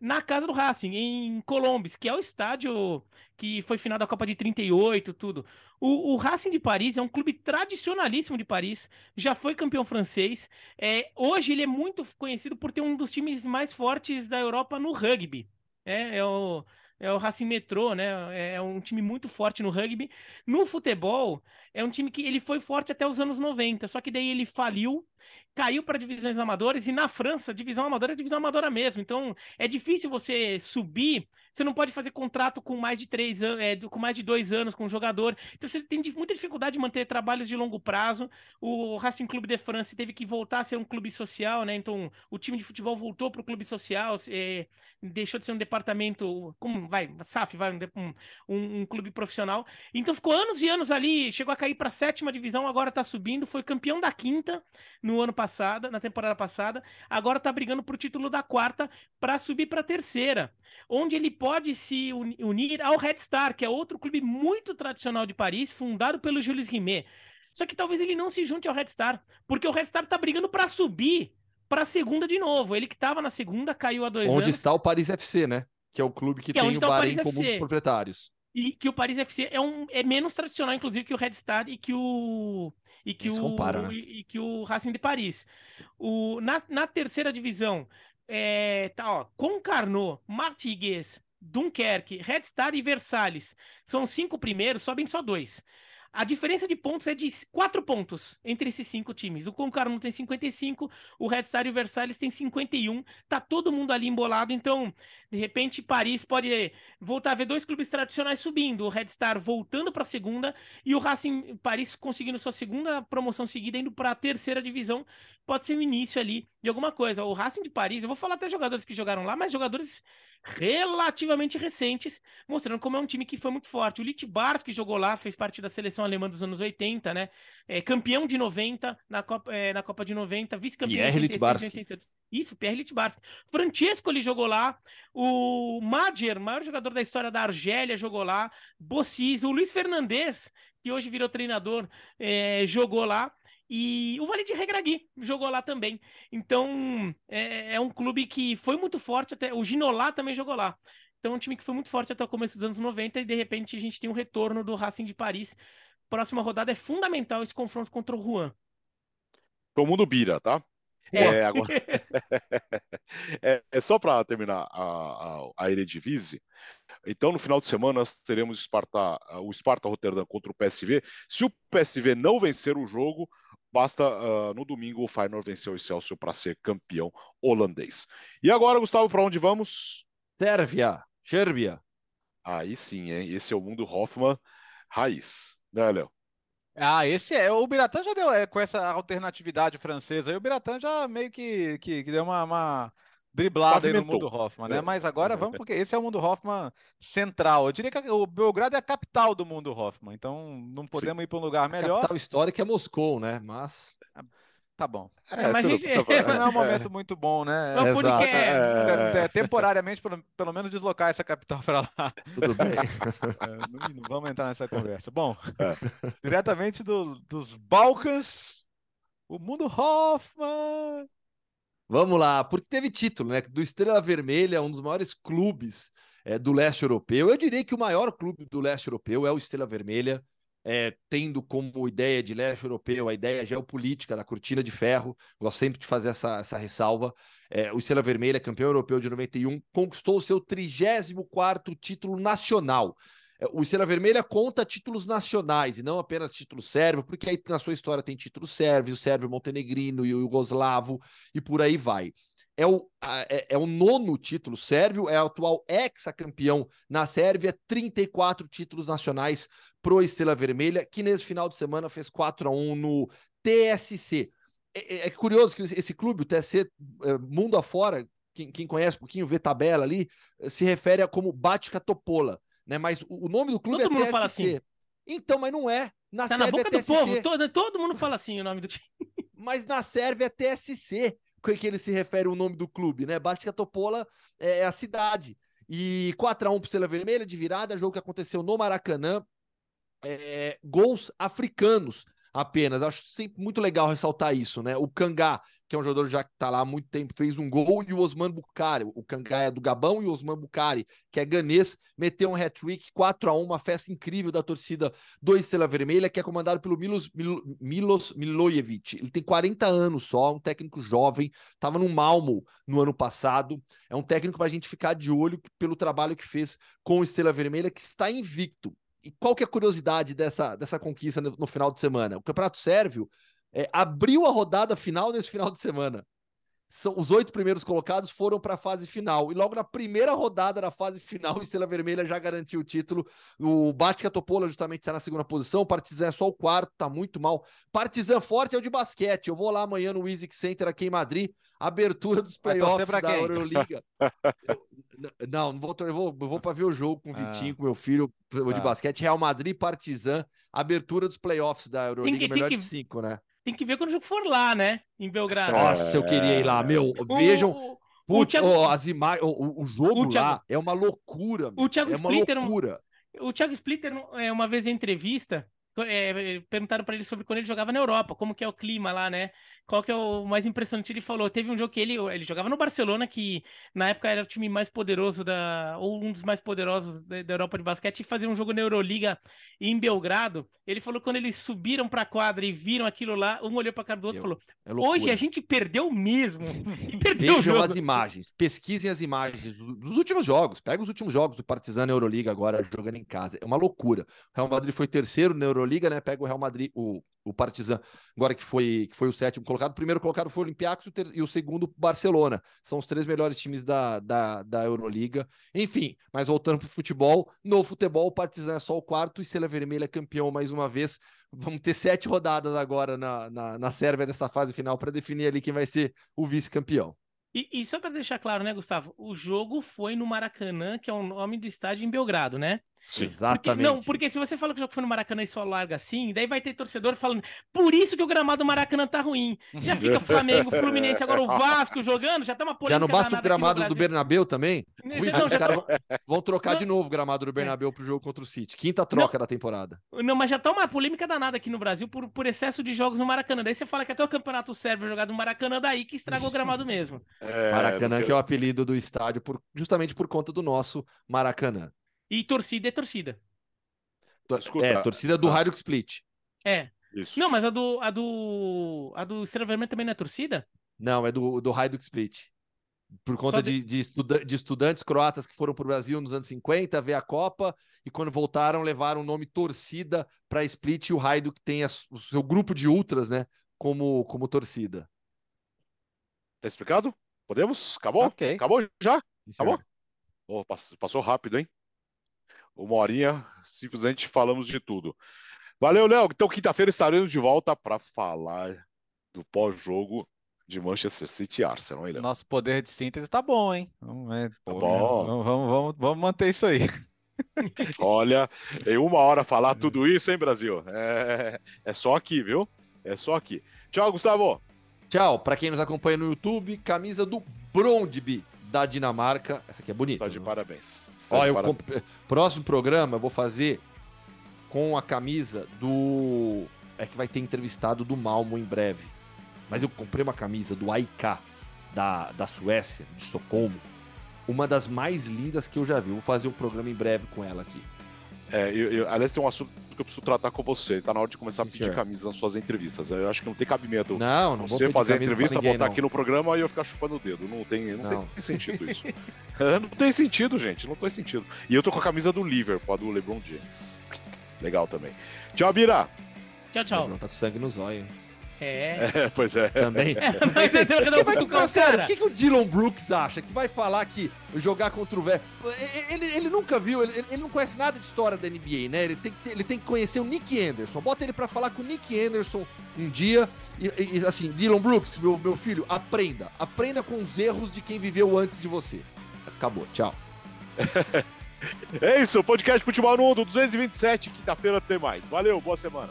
na casa do Racing, em Colombes, que é o estádio que foi final da Copa de 38, tudo. O, o, Racing de Paris é um clube tradicionalíssimo de Paris, já foi campeão francês. É, hoje ele é muito conhecido por ter um dos times mais fortes da Europa no rugby. É, é o, é o Racing Metrô, né? É um time muito forte no rugby. No futebol, é um time que ele foi forte até os anos 90, só que daí ele faliu caiu para divisões amadoras e na França, divisão amadora é divisão amadora mesmo. Então é difícil você subir. Você não pode fazer contrato com mais de três anos, é, com mais de dois anos com o jogador. Então você tem muita dificuldade de manter trabalhos de longo prazo. O Racing Clube de France teve que voltar a ser um clube social, né? Então o time de futebol voltou para o clube social, é, deixou de ser um departamento, como vai, SAF, vai um, um, um, clube profissional. Então ficou anos e anos ali, chegou a cair para a sétima divisão, agora está subindo, foi campeão da quinta no ano passado, na temporada passada, agora está brigando por título da quarta para subir para a terceira, onde ele pode se unir ao Red Star, que é outro clube muito tradicional de Paris, fundado pelo Jules Rimet. Só que talvez ele não se junte ao Red Star, porque o Red Star está brigando para subir para a segunda de novo. Ele que estava na segunda caiu a dois Onde anos. Onde está o Paris FC, né? Que é o clube que, que é tem é o Bahrein como um dos proprietários. E que o Paris FC é, um, é menos tradicional, inclusive, que o Red Star e que o. E que, o, né? e, e, que o Racing de Paris. O, na, na terceira divisão, é, tá, ó, Concarneau, Martigues, Dunkerque, Red Star e Versalhes. São cinco primeiros, sobem só dois. A diferença de pontos é de 4 pontos entre esses cinco times. O Concarneau tem 55, o Red Star e o Versalhes tem 51. Tá todo mundo ali embolado, então, de repente, Paris pode voltar a ver dois clubes tradicionais subindo, o Red Star voltando para a segunda e o Racing Paris conseguindo sua segunda promoção seguida indo para a terceira divisão. Pode ser o início ali de alguma coisa. O Racing de Paris, eu vou falar até jogadores que jogaram lá, mas jogadores relativamente recentes, mostrando como é um time que foi muito forte. O Litbars, que jogou lá, fez parte da seleção alemã dos anos 80, né? É, campeão de 90 na Copa, é, na Copa de 90, vice-campeão de 86, Isso, Pierre Litbarski. Francesco, ele jogou lá. O Madjer, maior jogador da história da Argélia, jogou lá. Bossis, o Luiz Fernandes, que hoje virou treinador, é, jogou lá. E o Vale de Regragui jogou lá também. Então, é, é, um clube que foi muito forte até. O Ginolá também jogou lá. Então, é um time que foi muito forte até o começo dos anos 90 e de repente a gente tem um retorno do Racing de Paris. Próxima rodada é fundamental esse confronto contra o Juan. Todo mundo bira, tá? É, é agora... *laughs* é, é, só para terminar a, a, a Eredivisie. Então, no final de semana, nós teremos Sparta, o Sparta Rotterdam contra o PSV. Se o PSV não vencer o jogo, Basta uh, no domingo o Feyenoord vencer o Excelsior para ser campeão holandês. E agora, Gustavo, para onde vamos? Sérvia, Sérvia. Aí sim, hein? Esse é o mundo Hoffman raiz, né, Léo? Ah, esse é. O Biratan já deu é, com essa alternatividade francesa aí, o Biratan já meio que, que, que deu uma, uma driblada aí no mundo Hoffman, né? É. Mas agora vamos, porque esse é o mundo Hoffman central. Eu diria que o Belgrado é a capital do mundo Hoffman, então não podemos Sim. ir para um lugar melhor. A capital histórica é Moscou, né? Mas. Tá bom. É, mas gente... não é um momento muito bom, né? É, Exato. É, é, temporariamente, pelo, pelo menos deslocar essa capital para lá. Tudo bem. *laughs* É, não, não, vamos entrar nessa conversa. Bom, diretamente do, dos Balcãs, o mundo Hoffman. Vamos lá, porque teve título, né? Do Estrela Vermelha, um dos maiores clubes é, do leste europeu. Eu diria que o maior clube do leste europeu é o Estrela Vermelha é, tendo como ideia de leste europeu a ideia geopolítica da cortina de ferro, gosto sempre de fazer essa, essa ressalva. É, o Estrela Vermelha, campeão europeu de 91, conquistou o seu 34 título nacional. É, o Estrela Vermelha conta títulos nacionais e não apenas título sérvio, porque aí na sua história tem título sérvio, sérvio montenegrino e o yugoslavo e por aí vai é o, é, é, o nono título sérvio, é o atual ex-campeão na Sérvia, 34 títulos nacionais pro Estrela Vermelha, que nesse final de semana fez 4 a 1 no TSC. É, é, é curioso que esse clube, o TSC, é, mundo afora, quem, quem conhece um pouquinho, vê tabela ali, se refere a como Batica Topola, né? Mas o, o nome do clube todo é mundo TSC. Fala assim. Então, mas não é. Na tá Sérvia na boca é TSC. do povo, todo, todo mundo fala assim o nome do time. *laughs* Mas na Sérvia é TSC, que ele se refere o nome do clube, né? Batica Topola é a cidade. E 4 a 1 pro Estrela Vermelha de virada, jogo que aconteceu no Maracanã, é, gols africanos apenas. Acho sempre muito legal ressaltar isso, né? O Kangá, que é um jogador já que está lá há muito tempo, fez um gol, e o Osman Bukari, o é do Gabão, e o Osman Bukari, que é ganês, meteu um hat-trick, 4 a 1 uma festa incrível da torcida do Estrela Vermelha, que é comandado pelo Milos, Mil, Milos Milojevic. Ele tem 40 anos só, um técnico jovem, estava no Malmo no ano passado. É um técnico para a gente ficar de olho pelo trabalho que fez com o Estrela Vermelha, que está invicto e qual que é a curiosidade dessa, dessa conquista no, no final de semana? O Campeonato Sérvio é, abriu a rodada final nesse final de semana. São, os oito primeiros colocados foram para a fase final. E logo na primeira rodada da fase final, o Estrela Vermelha já garantiu o título. O Batica Topola justamente está na segunda posição. O Partizan é só o quarto, tá muito mal. Partizan forte é o de basquete. Eu vou lá amanhã no Wizix Center aqui em Madrid. Abertura dos playoffs da Euroliga. *laughs* eu, não, não vou, eu vou, eu vou para ver o jogo com o ah. Vitinho, com meu filho, o de ah. basquete. Real Madrid, Partizan, abertura dos playoffs da Euroliga, tem melhor tem que, de cinco, né? Tem que ver quando o jogo for lá, né? Em Belgrado. Nossa, eu queria ir lá, meu. Vejam. O, putz, Thiago, oh, as imagens, o, o, jogo o Thiago, lá é uma loucura. O Thiago é Splitter, uma loucura. O Thiago Splitter, é, uma vez em entrevista, é, perguntaram para ele sobre quando ele jogava na Europa, como que é o clima lá, né? Qual que é o mais impressionante? Ele falou, teve um jogo que ele, ele jogava no Barcelona, que na época era o time mais poderoso da, ou um dos mais poderosos da, da Europa de basquete, e fazia um jogo na Euroliga em Belgrado. Ele falou que quando eles subiram para a quadra e viram aquilo lá, um olhou para cara do outro e falou: é "Hoje a gente perdeu mesmo". E *laughs* perdeu Vejam as imagens, pesquisem as imagens dos últimos jogos. Pega os últimos jogos do Partizan na Euroliga agora jogando em casa. É uma loucura. O Real Madrid foi terceiro na Euroliga, né? Pega o Real Madrid, o, o Partizan, agora que foi que foi o sétimo colocado. O primeiro colocado foi o Olympiacos e o segundo Barcelona. São os três melhores times da, da, da Euroliga. Enfim, mas voltando para o futebol, no futebol o Partizan é só o quarto e Estrela Vermelha é campeão mais uma vez. Vamos ter sete rodadas agora na, na, na Sérvia dessa fase final para definir ali quem vai ser o vice-campeão. E, e, só para deixar claro, né, Gustavo? O jogo foi no Maracanã, que é o nome do estádio em Belgrado, né? Sim. Exatamente. Porque, não, porque se você fala que o jogo foi no Maracanã e só larga assim, daí vai ter torcedor falando, por isso que o gramado do Maracanã tá ruim. Já fica Flamengo, Fluminense, agora o *laughs* Vasco jogando, já tá uma polêmica. Já não basta o gramado do Bernabéu também? Já, não, os caras tá... vão trocar não... de novo o gramado do Bernabéu pro jogo contra o City. Quinta troca não, da temporada. Não, mas já tá uma polêmica danada aqui no Brasil por, por excesso de jogos no Maracanã. Daí você fala que até o campeonato serve jogado no Maracanã, daí que estragou o gramado mesmo. *laughs* É, Maracanã, porque... que é o apelido do estádio, por, justamente por conta do nosso Maracanã. E torcida é torcida. Escuta, é, torcida do ah. Split. É. Isso. Não, mas a do, a do, a do Estrela Vermelha também não é torcida? Não, é do, do Hajduk Split. Por conta de, de, de, estuda de, estudantes croatas que foram para o Brasil nos anos 50, ver a Copa, e quando voltaram, levaram o nome torcida para Split e o Hajduk tem a, o seu grupo de ultras, né, como, como torcida. Tá explicado? Podemos? Acabou? Okay. Acabou já? Acabou? Oh, passou rápido, hein? Uma horinha, simplesmente falamos de tudo. Valeu, Léo. Então, quinta-feira estaremos de volta para falar do pós-jogo de Manchester City e Arsenal, hein, Léo? Nosso poder de síntese tá bom, hein? Vamos, é, tá bom. Vamos, vamos, vamos, vamos manter isso aí. *laughs* Olha, em uma hora falar tudo isso, hein, Brasil? É, é só aqui, viu? É só aqui. Tchau, Gustavo. Tchau. Para quem nos acompanha no YouTube, camisa do Brondby da Dinamarca. Essa aqui é bonita. Está de parabéns. Está Ó, de eu parabéns. Comp... Próximo programa eu vou fazer com a camisa do. É que vai ter entrevistado do Malmo em breve. Mas eu comprei uma camisa do AIK da, da Suécia, de Socorro. Uma das mais lindas que eu já vi. Vou fazer um programa em breve com ela aqui. É, eu, eu, aliás, tem um assunto que eu preciso tratar com você. Tá na hora de começar Sim, a pedir senhor. camisa nas suas entrevistas. Eu acho que não tem cabimento não, não você fazer a entrevista, ninguém, botar não. aqui no programa e eu ficar chupando o dedo. Não tem, não, não. tem *laughs* sentido isso. *laughs* não tem sentido, gente. Não tem sentido. E eu tô com a camisa do Liverpool, a do LeBron James. Legal também. Tchau, Bira. Tchau, tchau. Não tá com sangue nos olhos. É. *laughs* é. Pois é. Também. *laughs* É, que vai, sério, o que, que o Dylan Brooks acha? Que vai falar que jogar contra o velho. Ele, ele nunca viu, ele, ele não conhece nada de história da NBA, né? Ele tem, ele tem que conhecer o Nick Anderson. Bota ele para falar com o Nick Anderson um dia. E, e, assim, Dylan Brooks, meu, meu filho, aprenda. Aprenda com os erros de quem viveu antes de você. Acabou, tchau. *laughs* é isso, podcast Futebol no Mundo 227. Quinta-feira tem mais. Valeu, boa semana.